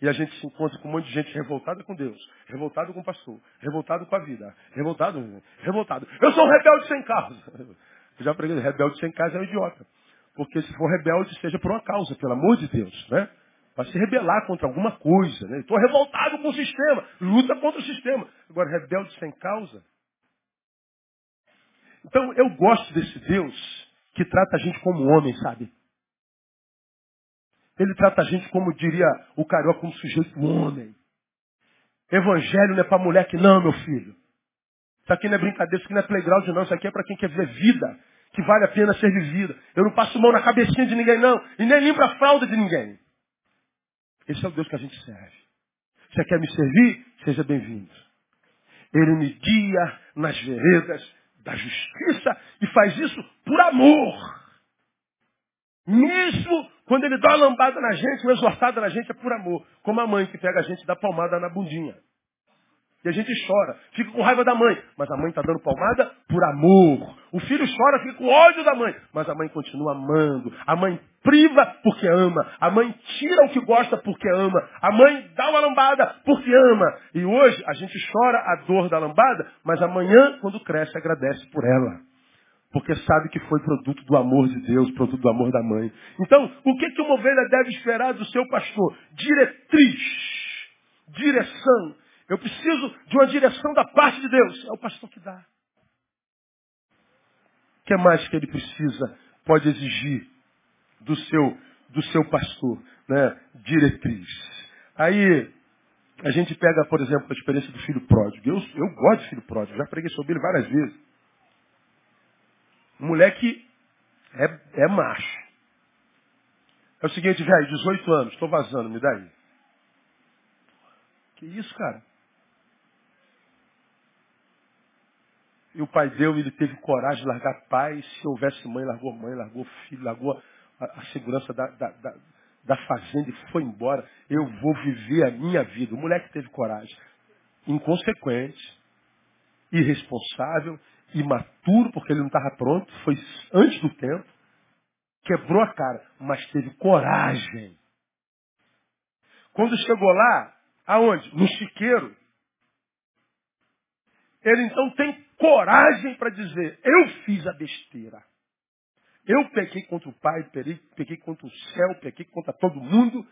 E a gente se encontra com um monte de gente revoltada com Deus, revoltado com o pastor, revoltado com a vida, revoltado, revoltado. Eu sou um rebelde sem causa. Eu já preguei, rebelde sem causa é um idiota. Porque se for rebelde, seja por uma causa, pelo amor de Deus, né? Para se rebelar contra alguma coisa, né? Estou revoltado com o sistema, luta contra o sistema. Agora, rebelde sem causa. Então, eu gosto desse Deus que trata a gente como homem, sabe? Ele trata a gente como diria o carioca, como sujeito homem. Evangelho não é para mulher que não, meu filho. Isso aqui não é brincadeira, isso aqui não é playground não. Isso aqui é para quem quer ver vida, que vale a pena ser vivida. Eu não passo mão na cabecinha de ninguém não. E nem limpo a fralda de ninguém. Esse é o Deus que a gente serve. Você quer me servir? Seja bem-vindo. Ele me guia nas veredas da justiça e faz isso por amor. Mesmo quando ele dá uma lambada na gente, uma exortada na gente, é por amor. Como a mãe que pega a gente e dá palmada na bundinha. E a gente chora, fica com raiva da mãe. Mas a mãe está dando palmada por amor. O filho chora, fica com ódio da mãe. Mas a mãe continua amando. A mãe priva porque ama. A mãe tira o que gosta porque ama. A mãe dá uma lambada porque ama. E hoje a gente chora a dor da lambada, mas amanhã, quando cresce, agradece por ela. Porque sabe que foi produto do amor de Deus, produto do amor da mãe. Então, o que, que uma ovelha deve esperar do seu pastor? Diretriz, direção. Eu preciso de uma direção da parte de Deus. É o pastor que dá. O que mais que ele precisa, pode exigir do seu, do seu pastor? Né? Diretriz. Aí, a gente pega, por exemplo, a experiência do filho pródigo. Eu, eu gosto de filho pródigo, já preguei sobre ele várias vezes. O moleque é, é macho. É o seguinte, velho, 18 anos, estou vazando, me dá aí. Que isso, cara? E o pai deu, ele teve coragem de largar pai. Se houvesse mãe, largou mãe, largou filho, largou a, a segurança da, da, da, da, fazenda e foi embora. Eu vou viver a minha vida. O moleque teve coragem. Inconsequente, irresponsável, imaturo, porque ele não estava pronto, foi antes do tempo. Quebrou a cara, mas teve coragem. Quando chegou lá, aonde? No chiqueiro. Ele então tem coragem para dizer, eu fiz a besteira. Eu pequei contra o Pai, pequei contra o céu, pequei contra todo mundo.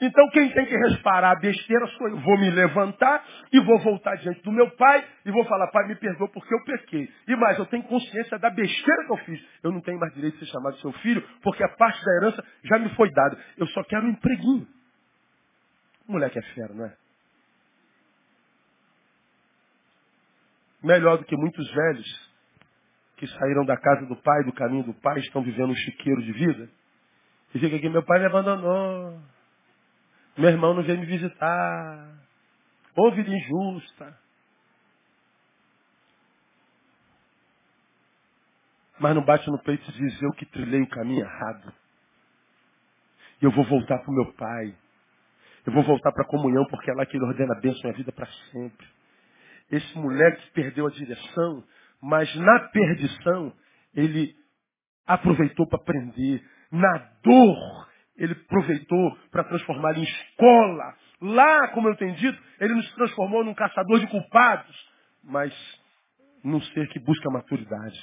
Então quem tem que reparar a besteira sou eu. Vou me levantar e vou voltar diante do meu pai e vou falar, pai, me perdoa porque eu pequei. E mais, eu tenho consciência da besteira que eu fiz. Eu não tenho mais direito de ser chamado seu filho, porque a parte da herança já me foi dada. Eu só quero um empreguinho. O moleque é fera, não é? Melhor do que muitos velhos que saíram da casa do pai, do caminho do pai, estão vivendo um chiqueiro de vida. E fica aqui, meu pai me abandonou. Meu irmão não veio me visitar. Ou vida injusta. Mas não bate no peito e diz, eu que trilhei o caminho errado. E eu vou voltar para o meu pai. Eu vou voltar para a comunhão, porque é lá que ele ordena a bênção e a vida para sempre. Esse moleque perdeu a direção, mas na perdição ele aproveitou para aprender. Na dor, ele aproveitou para transformar em escola. Lá, como eu tenho dito, ele nos transformou num caçador de culpados, mas num ser que busca maturidade.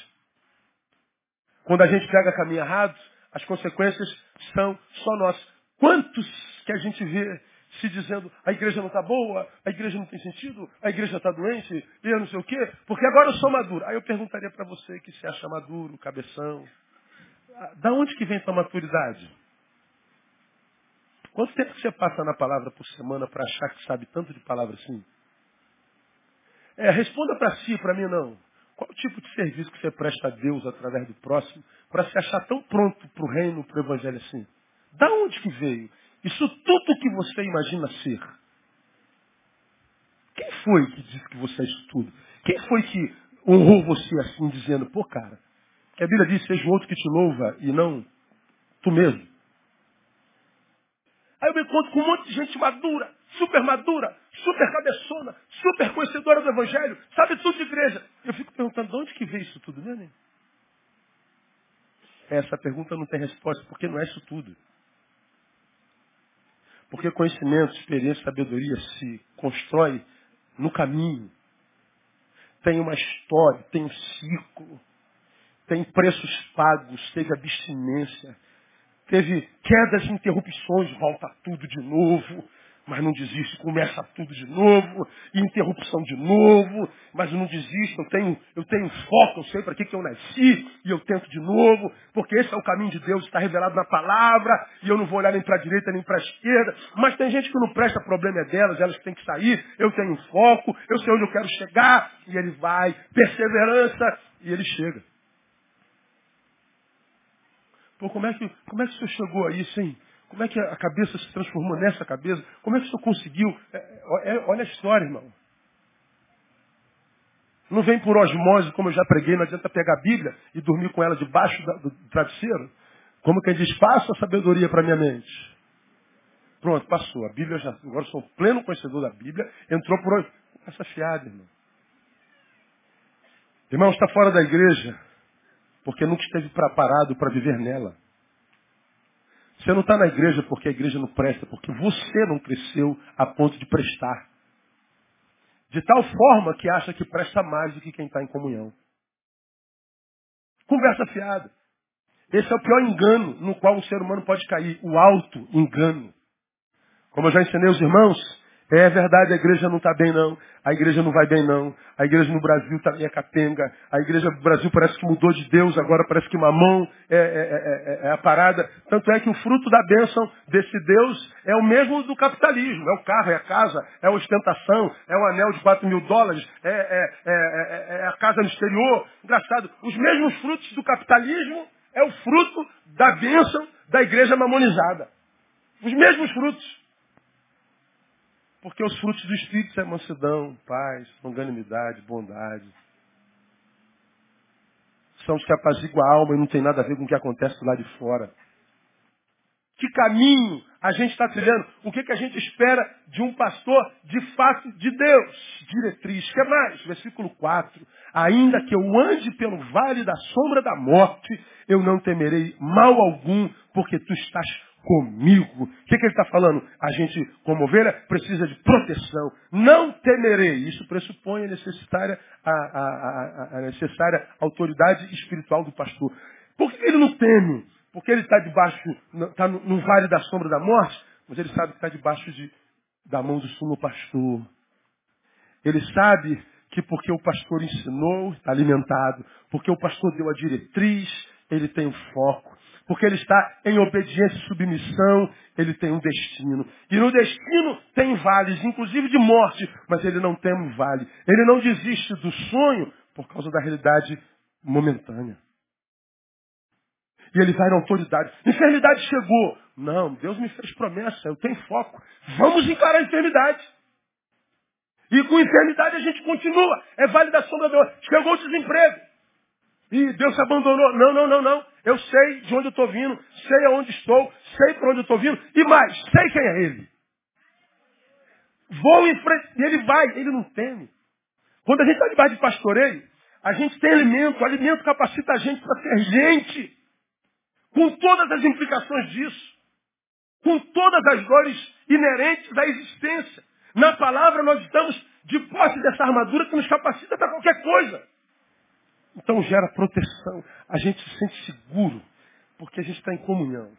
Quando a gente pega caminho errado, as consequências são só nós. Quantos que a gente vê se dizendo a igreja não está boa, a igreja não tem sentido, a igreja está doente, e eu não sei o quê, porque agora eu sou maduro. Aí eu perguntaria para você que se acha maduro, cabeção. Da onde que vem tua maturidade? Quanto tempo você passa na palavra por semana para achar que sabe tanto de palavra assim? É, responda para si, para mim não. Qual tipo de serviço que você presta a Deus através do próximo para se achar tão pronto para o reino, para o evangelho assim? Da onde que veio? Isso tudo que você imagina ser. Quem foi que disse que você é isso tudo? Quem foi que honrou você assim, dizendo, pô, cara, que a Bíblia diz, seja o outro que te louva e não tu mesmo. Aí eu me encontro com um monte de gente madura, super madura, super cabeçona, super conhecedora do Evangelho, sabe tudo de igreja. Eu fico perguntando, de onde que veio isso tudo, né? Essa pergunta não tem resposta, porque não é isso tudo. Porque conhecimento, experiência, sabedoria se constrói no caminho. Tem uma história, tem um ciclo, tem preços pagos, teve abstinência, teve quedas interrupções, volta tudo de novo, mas não desiste, começa tudo de novo, interrupção de novo, mas não desisto, eu tenho, eu tenho foco, eu sei para que, que eu nasci, e eu tento de novo, porque esse é o caminho de Deus, está revelado na palavra, e eu não vou olhar nem para a direita nem para a esquerda, mas tem gente que não presta, problema é delas, elas têm que sair, eu tenho foco, eu sei onde eu quero chegar, e ele vai, perseverança, e ele chega. Pô, como é que, como é que o senhor chegou a isso, hein? Como é que a cabeça se transformou nessa cabeça? Como é que o senhor conseguiu? É, é, olha a história, irmão. Não vem por osmose, como eu já preguei, não adianta pegar a Bíblia e dormir com ela debaixo do travesseiro. Como quem diz, passa a sabedoria para minha mente. Pronto, passou. A Bíblia já. Agora sou pleno conhecedor da Bíblia. Entrou por hoje. Essa fiada, irmão. Irmão, está fora da igreja porque nunca esteve preparado para viver nela. Você não está na igreja porque a igreja não presta, porque você não cresceu a ponto de prestar. De tal forma que acha que presta mais do que quem está em comunhão. Conversa fiada. Esse é o pior engano no qual um ser humano pode cair, o alto engano. Como eu já ensinei os irmãos, é verdade, a igreja não está bem não. A igreja não vai bem não. A igreja no Brasil está meio capenga. A igreja no Brasil parece que mudou de Deus, agora parece que mamão é, é, é, é, a parada. Tanto é que o fruto da bênção desse Deus é o mesmo do capitalismo. É o carro, é a casa, é a ostentação, é o anel de 4 mil dólares, é, a casa no exterior. Engraçado, os mesmos frutos do capitalismo é o fruto da bênção da igreja mamonizada. Os mesmos frutos. Porque os frutos do Espírito são mansidão, paz, longanimidade, bondade. São os que apaziguam a alma e não tem nada a ver com o que acontece lá de fora. Que caminho a gente está trilhando? O que, que a gente espera de um pastor de fato de Deus? Diretriz. que mais? Versículo 4. Ainda que eu ande pelo vale da sombra da morte, eu não temerei mal algum, porque tu estás comigo. O que, que ele está falando? A gente, como ovelha, precisa de proteção. Não temerei. Isso pressupõe a necessária, a, a, a, necessária autoridade espiritual do pastor. Por que ele não teme? Porque ele está debaixo, está no, no, vale da sombra da morte, mas ele sabe que está debaixo de, da mão do sumo pastor. Ele sabe que porque o pastor ensinou, está alimentado. Porque o pastor deu a diretriz, ele tem o foco. Porque ele está em obediência e submissão, ele tem um destino. E no destino tem vales, inclusive de morte, mas ele não tem um vale. Ele não desiste do sonho por causa da realidade momentânea. E ele vai na autoridade. Enfermidade chegou. Não, Deus me fez promessa, eu tenho foco. Vamos encarar a enfermidade. E com enfermidade a gente continua. É vale da sombra do Chegou o desemprego. E Deus se abandonou. Não, não, não, não. Eu sei de onde eu estou vindo, sei aonde estou, sei para onde eu estou vindo, e mais, sei quem é ele. Vou em frente, ele vai, ele não teme. Quando a gente está debaixo de pastoreio, a gente tem alimento, o alimento capacita a gente para ser gente. Com todas as implicações disso. Com todas as dores inerentes à existência. Na palavra nós estamos de posse dessa armadura que nos capacita para qualquer coisa. Então gera proteção. A gente se sente seguro, porque a gente está em comunhão.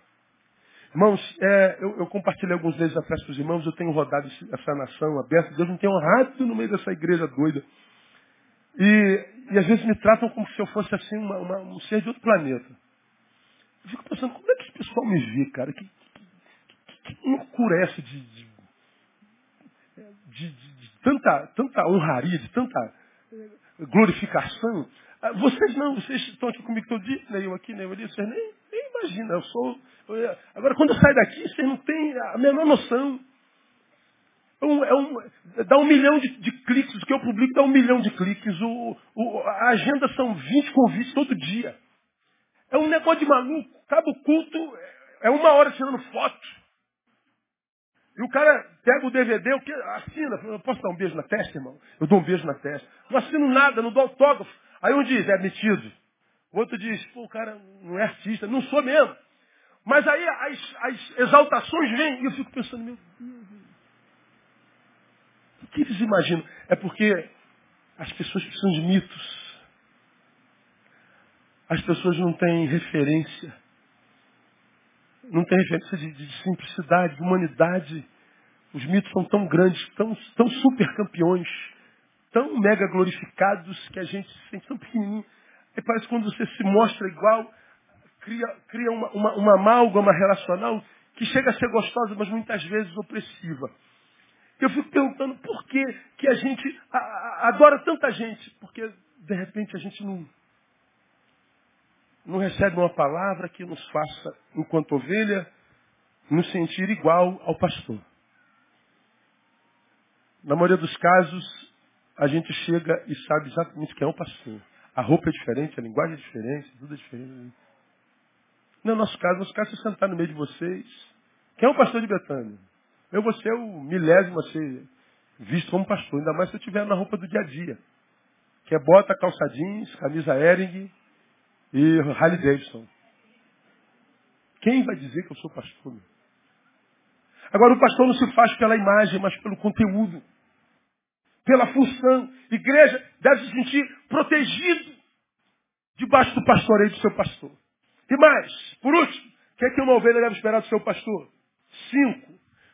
Irmãos, é, eu, eu, compartilhei alguns meses atrás com os irmãos, eu tenho rodado essa nação aberta, Deus me tem honrado no meio dessa igreja doida. E, e às vezes me tratam como se eu fosse assim uma, uma, um ser de outro planeta. Eu fico pensando, como é que esse pessoal me vê, cara? Que, que, que loucura é de, de, de, de tanta, tanta honraria, de tanta glorificação? Ah, vocês não, vocês estão aqui comigo todo dia, nem eu aqui, nem eu ali, vocês nem, nem imaginam. Eu sou. Eu, agora, quando eu saio daqui, vocês não têm a menor noção. É um, é um, dá um milhão de, de, cliques, o que eu publico dá um milhão de cliques. O, o, a agenda são 20 convites todo dia. É um negócio de maluco. Cada culto é uma hora tirando foto. E o cara pega o DVD, o que assina. Eu posso dar um beijo na testa, irmão? Eu dou um beijo na testa. Não assino nada, não dou autógrafo. Aí um diz, é admitido. O outro diz, pô, o cara não é artista. Não sou mesmo. Mas aí as, as exaltações vêm e eu fico pensando, meu Deus. O que eles imaginam? É porque as pessoas precisam de mitos. As pessoas não têm referência. Não têm referência de, de simplicidade, de humanidade. Os mitos são tão grandes, tão, tão super campeões tão mega glorificados que a gente se sente tão pequenininho. E parece que quando você se mostra igual, cria, cria uma, uma, uma amálgama relacional que chega a ser gostosa, mas muitas vezes opressiva. Eu fico perguntando por que, que a gente adora tanta gente. Porque, de repente, a gente não, não recebe uma palavra que nos faça, enquanto ovelha, nos sentir igual ao pastor. Na maioria dos casos, a gente chega e sabe exatamente é o pastor. A roupa é diferente, a linguagem é diferente, tudo é diferente. No nosso caso, nosso caso é sentar no meio de vocês. Quem é o pastor de Betânia? Eu vou ser o milésimo a ser visto como pastor, ainda mais se eu estiver na roupa do dia a dia. Que é bota, calça jeans, camisa Ering e Harley Davidson. Quem vai dizer que eu sou pastor? Agora, o pastor não se faz pela imagem, mas pelo conteúdo. Pela função. Igreja deve se sentir protegido debaixo do pastoreio do seu pastor. E mais, por último, o que é que uma ovelha deve esperar do seu pastor? Cinco,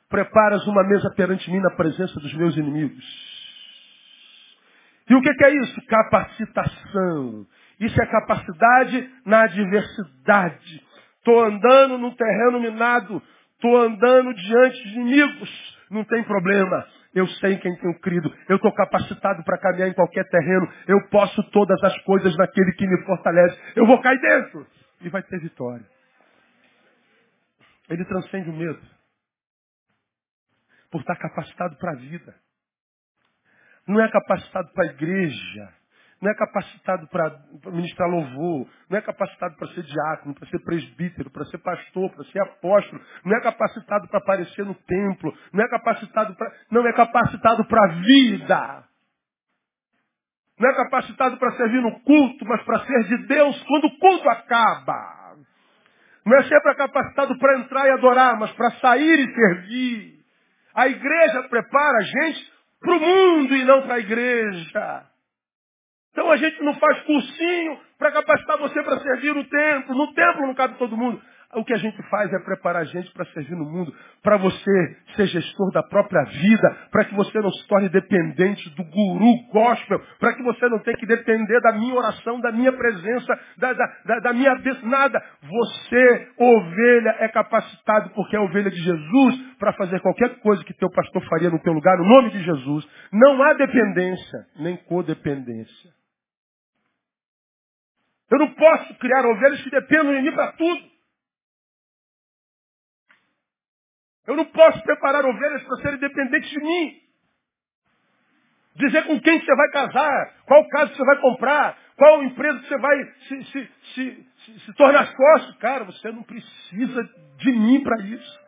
preparas uma mesa perante mim na presença dos meus inimigos. E o que é isso? Capacitação. Isso é capacidade na adversidade. Estou andando num terreno minado. Estou andando diante de inimigos. Não tem problema. Eu sei em quem tenho crido. Eu estou capacitado para caminhar em qualquer terreno. Eu posso todas as coisas naquele que me fortalece. Eu vou cair dentro. E vai ter vitória. Ele transcende o medo. Por estar capacitado para a vida. Não é capacitado para a igreja não é capacitado para ministrar louvor, não é capacitado para ser diácono, para ser presbítero, para ser pastor, para ser apóstolo, não é capacitado para aparecer no templo, não é capacitado para. Não é capacitado para a vida. Não é capacitado para servir no culto, mas para ser de Deus quando o culto acaba. Não é sempre capacitado para entrar e adorar, mas para sair e servir. A igreja prepara a gente para o mundo e não para a igreja. Então a gente não faz cursinho para capacitar você para servir no templo. No templo não cabe todo mundo. O que a gente faz é preparar a gente para servir no mundo, para você ser gestor da própria vida, para que você não se torne dependente do guru gospel, para que você não tenha que depender da minha oração, da minha presença, da, da, da, da minha nada. Você, ovelha, é capacitado porque é ovelha de Jesus para fazer qualquer coisa que teu pastor faria no teu lugar, no nome de Jesus. Não há dependência, nem codependência. Eu não posso criar ovelhas que dependam de mim para tudo. Eu não posso preparar ovelhas para serem dependentes de mim. Dizer com quem você vai casar, qual casa você vai comprar, qual empresa você vai se, se, se, se, tornar sócio. Cara, você não precisa de mim para isso.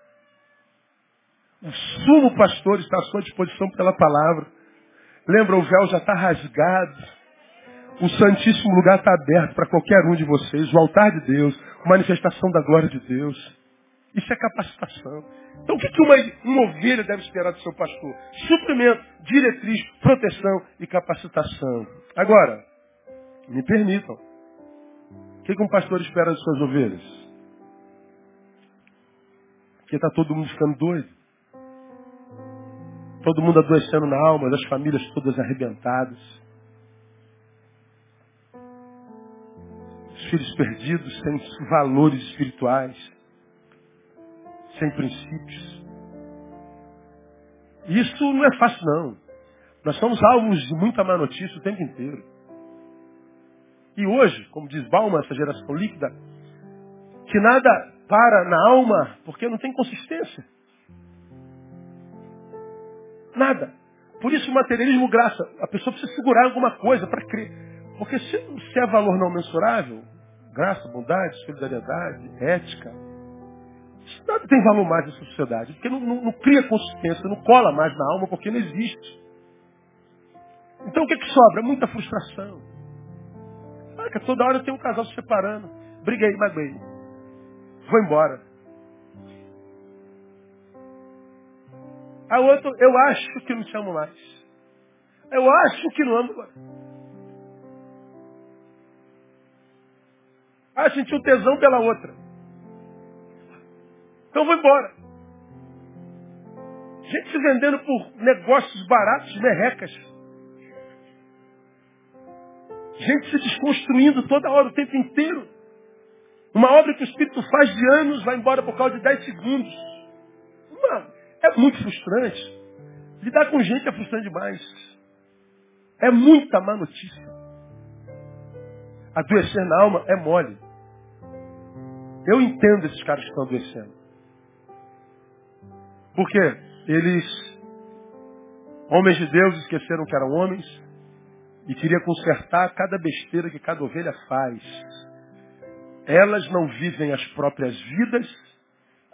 O sumo pastor está à sua disposição pela palavra. Lembra, o véu já está rasgado. O Santíssimo lugar está aberto para qualquer um de vocês. O altar de Deus, manifestação da glória de Deus. Isso é capacitação. Então o que, uma, uma ovelha deve esperar do seu pastor? Suprimento, diretriz, proteção e capacitação. Agora, me permitam. O que, que um pastor espera das suas ovelhas? Porque está todo mundo ficando doido. Todo mundo adoecendo na alma, as famílias todas arrebentadas. Filhos perdidos, sem valores espirituais, sem princípios. Isso não é fácil, não. Nós somos alvos de muita má notícia o tempo inteiro. E hoje, como diz Balma, essa geração líquida, que nada para na alma porque não tem consistência. Nada. Por isso o materialismo graça. A pessoa precisa segurar alguma coisa para crer. Porque se, se é valor não mensurável, graça, bondade, solidariedade, ética. Isso nada tem valor mais nessa sociedade, porque não, não, não, cria consistência, não cola mais na alma, porque não existe. Então o que, que sobra? Muita frustração. Que toda hora tem um casal se separando. Briguei, magoei. Vou embora. A outra, eu acho que não te amo mais. Eu acho que não amo agora. Ah, sentiu tesão pela outra. Então vou embora. Gente se vendendo por negócios baratos, merrecas. Gente se desconstruindo toda hora, o tempo inteiro. Uma obra que o Espírito faz de anos vai embora por causa de 10 segundos. Mano, é muito frustrante. Lidar com gente é frustrante demais. É muita má notícia. Adoecer na alma é mole. Eu entendo esses caras que estão adoecendo. Por quê? Eles, homens de Deus, esqueceram que eram homens, E queria consertar cada besteira que cada ovelha faz. Elas não vivem as próprias vidas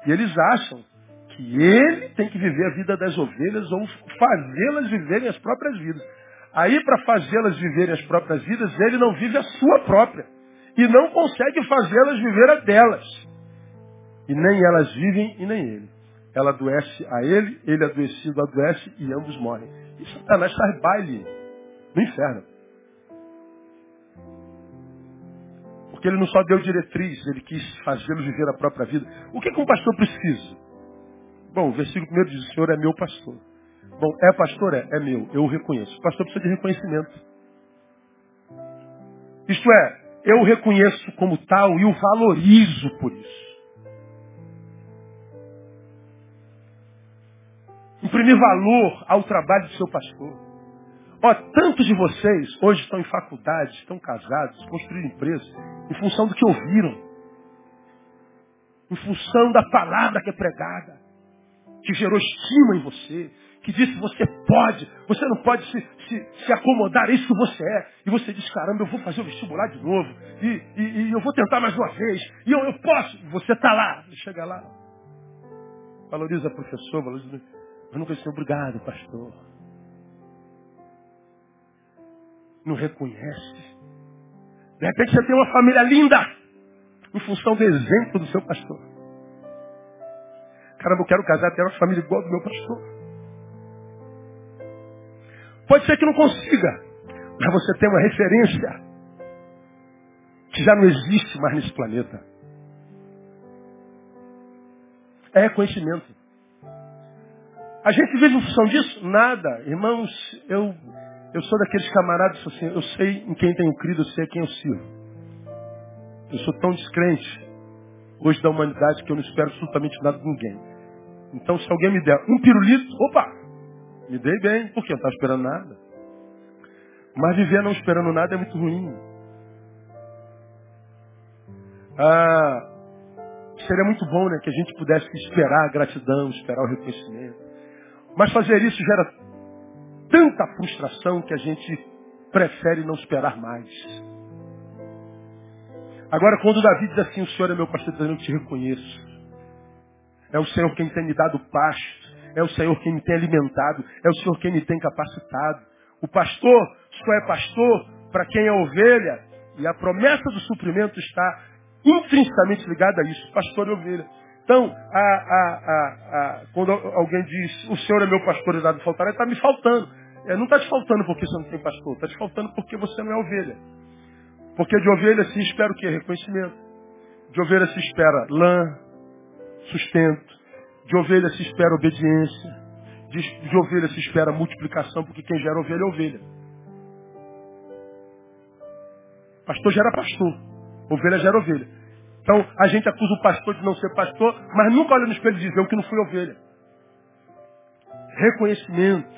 e eles acham que ele tem que viver a vida das ovelhas ou fazê-las viverem as próprias vidas. Aí, para fazê-las viverem as próprias vidas, ele não vive a sua própria. E não consegue fazê-las viver a delas. E nem elas vivem e nem ele. Ela adoece a ele, ele adoecido adoece e ambos morrem. E Satanás faz baile no inferno. Porque ele não só deu diretriz, ele quis fazê-los viver a própria vida. O que, que um pastor precisa? Bom, o versículo primeiro diz, o Senhor é meu pastor. Bom, é pastor? É, é meu, eu o reconheço. O pastor precisa de reconhecimento. Isto é, eu o reconheço como tal e o valorizo por isso. Imprimir valor ao trabalho do seu pastor. Ó, tantos de vocês hoje estão em faculdade, estão casados, construíram empresas, em função do que ouviram. Em função da palavra que é pregada, que gerou estima em você, que disse você pode, você não pode se, se, se acomodar, é isso que você é. E você diz, caramba, eu vou fazer o vestibular de novo, e, e, e eu vou tentar mais uma vez, e eu, eu posso. Você está lá, chega lá. Valoriza professor, valoriza. Eu nunca disse obrigado, pastor. não reconhece. De repente você tem uma família linda, em função do exemplo do seu pastor. Caramba, eu quero casar, ter uma família igual do meu pastor. Pode ser que não consiga, mas você tem uma referência que já não existe mais nesse planeta. É conhecimento. A gente vive em função disso? Nada. Irmãos, eu eu sou daqueles camaradas assim, eu sei em quem tenho crido, eu sei a quem eu sirvo. Eu sou tão descrente hoje da humanidade que eu não espero absolutamente nada de ninguém. Então se alguém me der um pirulito, opa, me dei bem, porque eu não estava esperando nada. Mas viver não esperando nada é muito ruim. Ah, seria muito bom né, que a gente pudesse esperar a gratidão, esperar o reconhecimento. Mas fazer isso gera tanta frustração que a gente prefere não esperar mais. Agora, quando Davi diz assim, o Senhor é meu pastor, eu te reconheço. É o Senhor quem tem me dado pasto. É o Senhor quem me tem alimentado. É o Senhor quem me tem capacitado. O pastor só é pastor para quem é ovelha. E a promessa do suprimento está intrinsecamente ligada a isso. Pastor e ovelha. Então, a, a, a, quando alguém diz, o Senhor é meu pastor e nada faltará, está me faltando. É, não está te faltando porque você não tem pastor, está te faltando porque você não é ovelha. Porque de ovelha se espera o quê? Reconhecimento. De ovelha se espera lã, sustento. De ovelha se espera obediência. De, de ovelha se espera multiplicação, porque quem gera ovelha é ovelha. Pastor gera pastor. Ovelha gera ovelha. Então, a gente acusa o pastor de não ser pastor, mas nunca olha no espelho e diz, eu que não fui ovelha. Reconhecimento.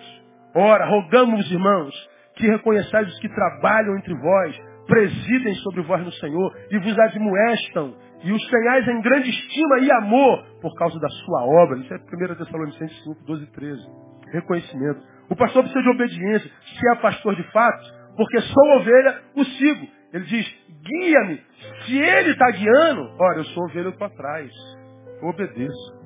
Ora, rogamos, irmãos, que reconheçais os que trabalham entre vós, presidem sobre vós no Senhor e vos admoestam, e os tenhais em grande estima e amor por causa da sua obra. Isso é 1 Tessalonicenses 5, 12 e 13. Reconhecimento. O pastor precisa de obediência, se é pastor de fato, porque sou ovelha, o sigo. Ele diz, guia-me. Se ele está guiando, olha, eu sou ovelha, estou atrás. Eu obedeço.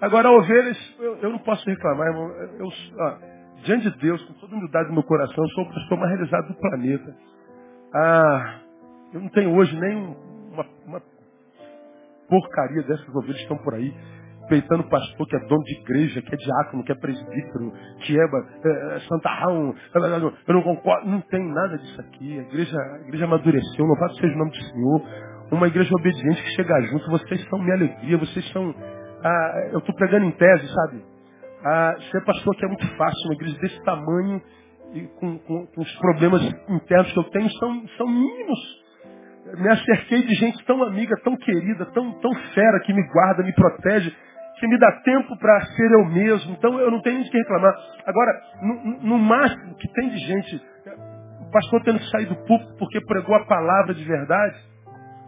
Agora, ovelhas, eu, eu não posso reclamar, irmão. Eu, ó, diante de Deus, com toda humildade do meu coração, eu sou o pastor mais realizado do planeta. Ah, eu não tenho hoje nem uma, uma porcaria dessas ovelhas estão por aí, peitando pastor que é dono de igreja, que é diácono, que é presbítero, que é, é, é santarrão. Eu não concordo, não tem nada disso aqui. A igreja, a igreja amadureceu, louvado seja o nome do Senhor. Uma igreja obediente que chega junto, vocês são minha alegria, vocês são ah, eu estou pregando em tese, sabe? Ah, ser pastor que é muito fácil, uma igreja desse tamanho e com, com, com, os problemas internos que eu tenho são, são mínimos. Me acerquei de gente tão amiga, tão querida, tão, tão fera, que me guarda, me protege, que me dá tempo para ser eu mesmo. Então eu não tenho de que reclamar. Agora, no, no máximo que tem de gente, o pastor tendo que sair do púlpito porque pregou a palavra de verdade,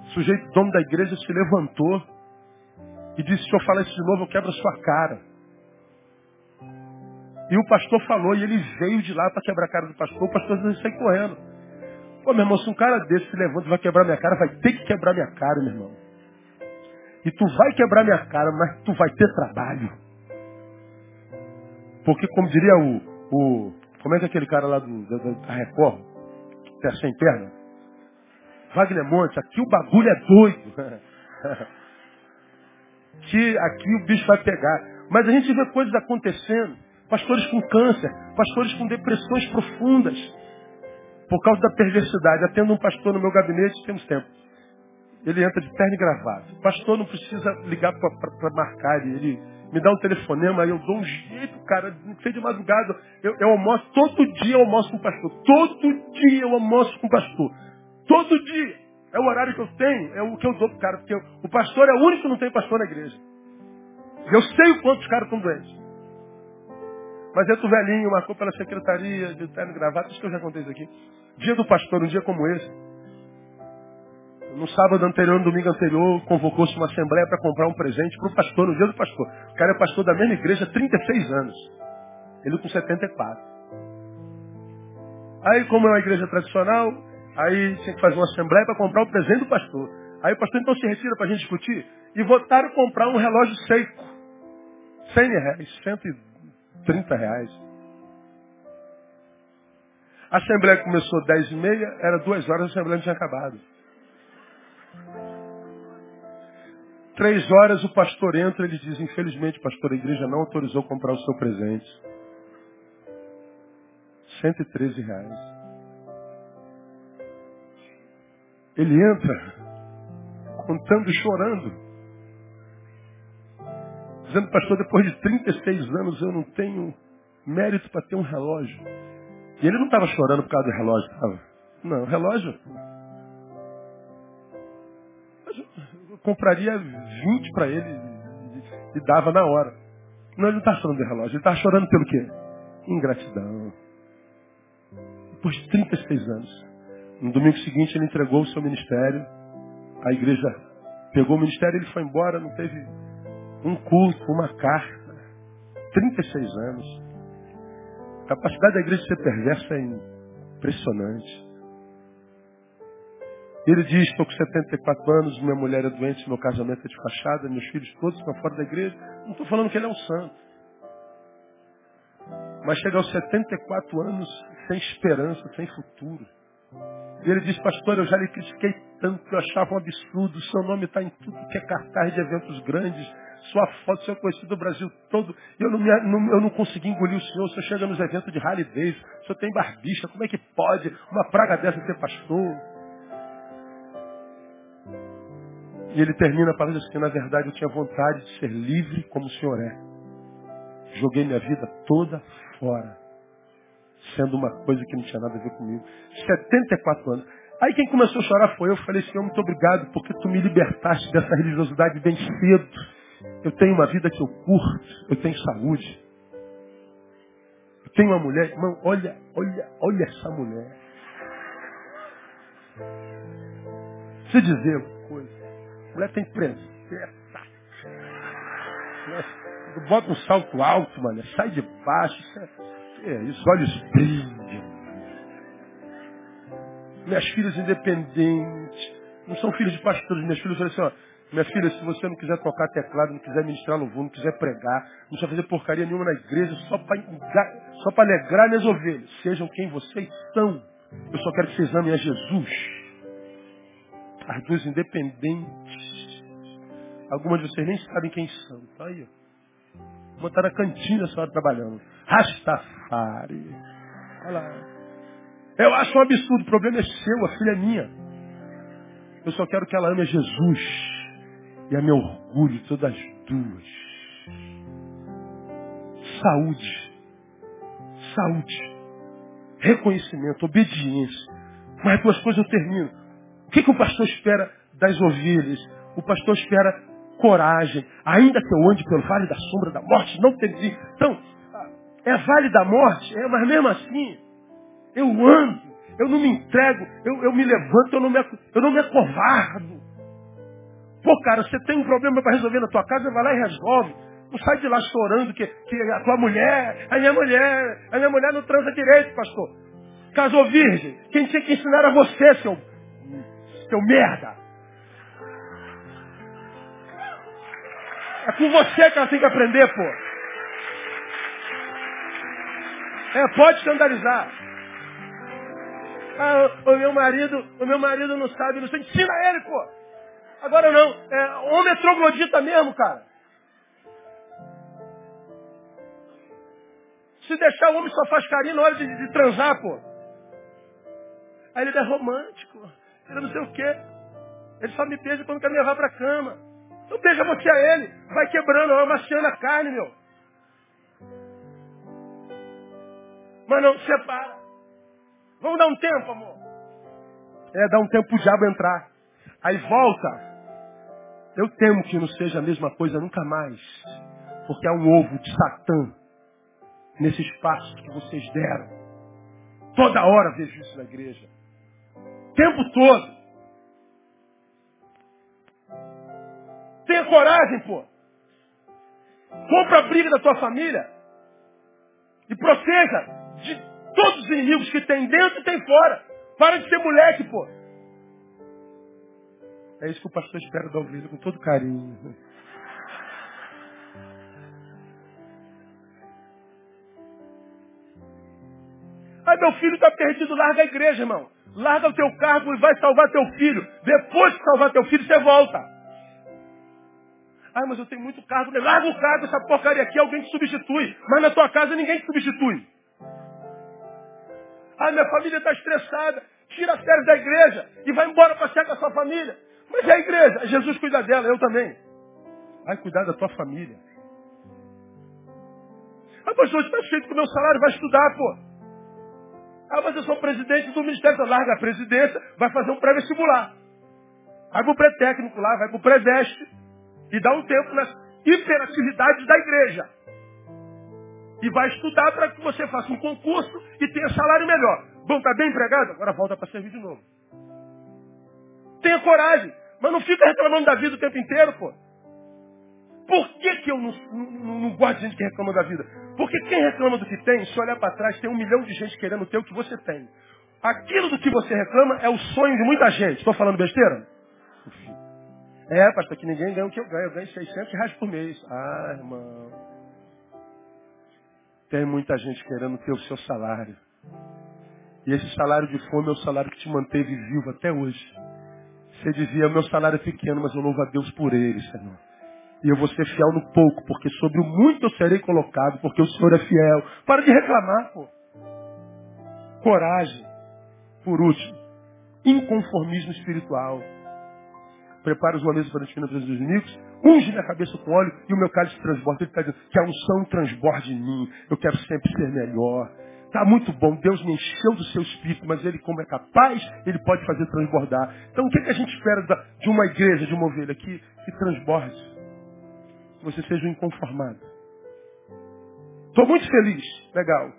o sujeito dono da igreja se levantou e disse, se eu falar isso de novo, eu quebro a sua cara. E o pastor falou, e ele veio de lá para quebrar a cara do pastor, o pastor saiu correndo. Pô, meu irmão, se um cara desse se levanta e vai quebrar minha cara, vai ter que quebrar minha cara, meu irmão. E tu vai quebrar minha cara, mas tu vai ter trabalho. Porque, como diria o. o como é que é aquele cara lá do, da, da Record? Que é sem perna? Wagner Monte, aqui o bagulho é doido. que aqui o bicho vai pegar. Mas a gente vê coisas acontecendo. Pastores com câncer, pastores com depressões profundas. Por causa da perversidade. Atendo um pastor no meu gabinete, temos tempo. Ele entra de terno e gravata. O pastor não precisa ligar para marcar ele. Ele me dá um telefonema, eu dou um jeito, cara, não sei de madrugada. Eu, eu almoço, todo dia eu almoço com o pastor. Todo dia eu almoço com o pastor. Todo dia. É o horário que eu tenho, é o que eu dou pro cara. Porque eu, o pastor é o único que não tem pastor na igreja. Eu sei o quanto os caras estão doentes. Mas entra o velhinho, marcou pela secretaria, de terno e gravata, isso que eu já contei isso aqui. Dia do pastor, um dia como esse, no sábado anterior, no domingo anterior, convocou-se uma assembleia para comprar um presente para o pastor, no dia do pastor. O cara é pastor da mesma igreja há 36 anos. Ele com 74. Aí, como é uma igreja tradicional, aí tinha que fazer uma assembleia para comprar o presente do pastor. Aí o pastor então se retira para a gente discutir e votaram comprar um relógio seco. 100 reais, 130 reais. A assembleia começou às 10 e meia, era duas horas, a assembleia não tinha acabado. Três horas o pastor entra e ele diz, infelizmente, pastor, a igreja não autorizou comprar o seu presente. 113 reais. Ele entra contando e chorando. Dizendo, pastor, depois de 36 anos eu não tenho mérito para ter um relógio. E ele não estava chorando por causa do relógio, estava. Não, relógio compraria 20 para ele e dava na hora. Não, ele não está chorando de relógio, ele está chorando pelo quê? Ingratidão. Depois de 36 anos. No domingo seguinte ele entregou o seu ministério. A igreja pegou o ministério, ele foi embora, não teve um culto, uma carta. 36 anos. A capacidade da igreja de ser perversa é impressionante. Ele diz, estou com 74 anos, minha mulher é doente, meu casamento é de fachada, meus filhos todos estão fora da igreja. Não estou falando que ele é um santo. Mas chega aos 74 anos sem esperança, sem futuro. E ele diz, pastor, eu já lhe critiquei tanto eu achava um absurdo. Seu nome está em tudo que é cartaz de eventos grandes. Sua foto, seu conhecido do Brasil todo. Eu não, me, não, eu não consegui engolir o senhor. O senhor chega nos eventos de Davidson. O senhor tem barbicha. Como é que pode uma praga dessa ser pastor? E ele termina falando assim, na verdade eu tinha vontade de ser livre como o Senhor é. Joguei minha vida toda fora. Sendo uma coisa que não tinha nada a ver comigo. 74 anos. Aí quem começou a chorar foi eu. Falei, Senhor, muito obrigado, porque tu me libertaste dessa religiosidade bem cedo. Eu tenho uma vida que eu curto, eu tenho saúde. Eu tenho uma mulher, irmão, olha, olha, olha essa mulher. Se dizer uma coisa, mulher tem presença. Bota um salto alto, mano. Sai de baixo. É, é isso, olhos brilham. Minhas filhas independentes. Não são filhos de pastores. Minhas filhas falam assim, ó. Minha filha, se você não quiser tocar teclado, não quiser ministrar louvor, não quiser pregar, não precisa fazer porcaria nenhuma na igreja, só para só alegrar minhas ovelhas. Sejam quem vocês são. Eu só quero que vocês amem a Jesus. As duas independentes. Algumas de vocês nem sabem quem são. Tá aí, ó. Uma tá na cantina hora trabalhando. Rastafari. Olha lá. Eu acho um absurdo. O problema é seu, a filha é minha. Eu só quero que ela ame a Jesus. E a meu orgulho, todas as duas. Saúde. Saúde. Reconhecimento, obediência. Mas duas coisas eu termino. O que, que o pastor espera das ovelhas? O pastor espera coragem. Ainda que eu ande pelo vale da sombra da morte, não temerei. Então, é vale da morte, é, mas mesmo assim, eu ando, eu não me entrego, eu, eu me levanto, eu não me, eu não me acovardo. Pô, cara, você tem um problema para resolver na tua casa, vai lá e resolve. Não sai de lá chorando que, que a tua mulher, a minha mulher, a minha mulher não transa direito, pastor. Casou virgem. Quem tinha que ensinar era você, seu, seu merda. É com você que ela tem que aprender, pô. É, pode escandalizar. Ah, o meu marido, o meu marido não sabe, não sei. Ensina ele, pô. Agora não. É, homem é troglodita mesmo, cara. Se deixar o homem só faz carinho na hora de, de transar, pô. Aí ele é romântico. Ele não sei o quê. Ele só me beija quando quer me levar pra cama. Então beija você a ele. Vai quebrando, vai amaciando a carne, meu. Mas não separa. Vamos dar um tempo, amor. É, dá um tempo pro diabo entrar. Aí volta. Eu temo que não seja a mesma coisa nunca mais. Porque há um ovo de Satã nesse espaço que vocês deram. Toda hora vejo isso na igreja. O tempo todo. Tenha coragem, pô. Compra a briga da tua família. E proteja de todos os inimigos que tem dentro e tem fora. Para de ser moleque, pô. É isso que o pastor espera da ovelha com todo carinho. Aí meu filho está perdido, larga a igreja, irmão. Larga o teu cargo e vai salvar teu filho. Depois de salvar teu filho, você volta. Ah, mas eu tenho muito cargo. Larga o cargo, essa porcaria aqui, alguém te substitui. Mas na tua casa ninguém te substitui. Ah, minha família está estressada. Tira as férias da igreja e vai embora passear com a sua família. Mas é a igreja. Jesus cuida dela, eu também. Vai cuidar da tua família. Ah, pastor, está feito com o meu salário, vai estudar, pô. Ah, mas eu sou presidente do Ministério. Larga a presidência, vai fazer um pré-vestibular. Vai para o pré-técnico lá, vai para o pré-veste. E dá um tempo nas hiperatividades da igreja. E vai estudar para que você faça um concurso e tenha salário melhor. Bom, está bem empregado? Agora volta para servir de novo. Tenha coragem. Mas não fica reclamando da vida o tempo inteiro, pô. Por que, que eu não, não, não gosto de gente que reclama da vida? Porque quem reclama do que tem, se olhar para trás, tem um milhão de gente querendo ter o que você tem. Aquilo do que você reclama é o sonho de muita gente. Estou falando besteira? É, pastor, que ninguém ganha o que eu ganho. Eu ganho 600 reais por mês. Ah, irmão. Tem muita gente querendo ter o seu salário. E esse salário de fome é o salário que te manteve vivo até hoje. Você dizia, meu salário é pequeno, mas eu louvo a Deus por ele, Senhor. E eu vou ser fiel no pouco, porque sobre o muito eu serei colocado, porque o Senhor é fiel. Para de reclamar, pô. Coragem. Por último, inconformismo espiritual. Prepara os momentos para a divina dos inimigos, unge minha cabeça com óleo e o meu cálice transborda. Ele está dizendo que a unção transborde em mim. Eu quero sempre ser melhor. Está muito bom, Deus me encheu do seu espírito, mas Ele, como é capaz, Ele pode fazer transbordar. Então, o que, que a gente espera de uma igreja, de uma ovelha? Que, que transborde. Que você seja um inconformado. Estou muito feliz, legal.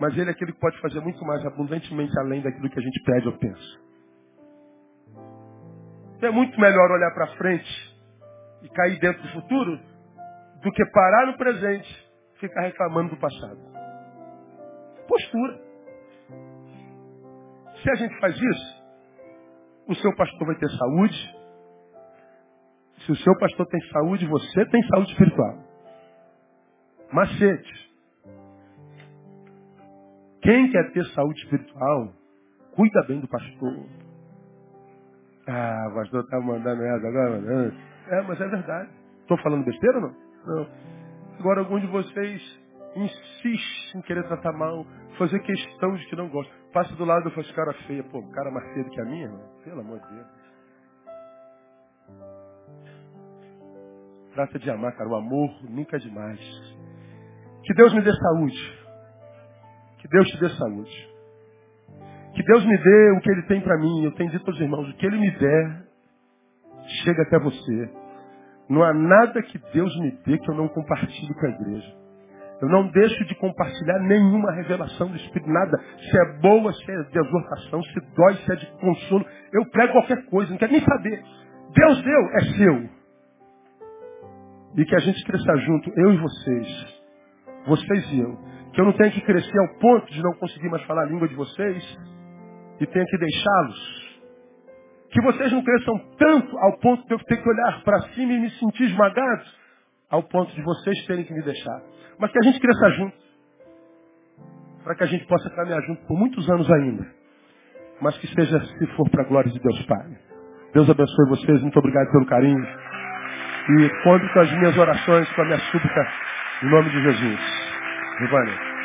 Mas Ele é aquele que pode fazer muito mais abundantemente além daquilo que a gente pede ou pensa. É muito melhor olhar para frente e cair dentro do futuro do que parar no presente e ficar reclamando do passado postura. Se a gente faz isso, o seu pastor vai ter saúde. Se o seu pastor tem saúde, você tem saúde espiritual. Macete. Quem quer ter saúde espiritual, cuida bem do pastor. Ah, o pastor está mandando essa agora. É, mas é verdade. Estou falando besteira ou não? Não. Agora, alguns de vocês insiste em querer tratar mal, fazer questão de que não gosta. Passa do lado e faz cara feia. Pô, cara mais feio do que a minha. Pelo amor de Deus. Trata de amar, cara. O amor nunca é demais. Que Deus me dê saúde. Que Deus te dê saúde. Que Deus me dê o que Ele tem para mim. Eu tenho dito aos irmãos, o que Ele me der, chega até você. Não há nada que Deus me dê que eu não compartilhe com a igreja. Eu não deixo de compartilhar nenhuma revelação do Espírito, nada. Se é boa, se é de exortação, se dói, se é de consolo. Eu prego qualquer coisa, não quero nem saber. Deus deu, é seu. E que a gente cresça junto, eu e vocês. Vocês e eu. Que eu não tenha que crescer ao ponto de não conseguir mais falar a língua de vocês e tenha que deixá-los. Que vocês não cresçam tanto ao ponto de eu ter que olhar para cima e me sentir esmagado, ao ponto de vocês terem que me deixar. Mas que a gente cresça junto, para que a gente possa caminhar junto por muitos anos ainda. Mas que seja, se for para a glória de Deus Pai. Deus abençoe vocês, muito obrigado pelo carinho. E conte com as minhas orações, com a minha súplica, em nome de Jesus. Giovanni.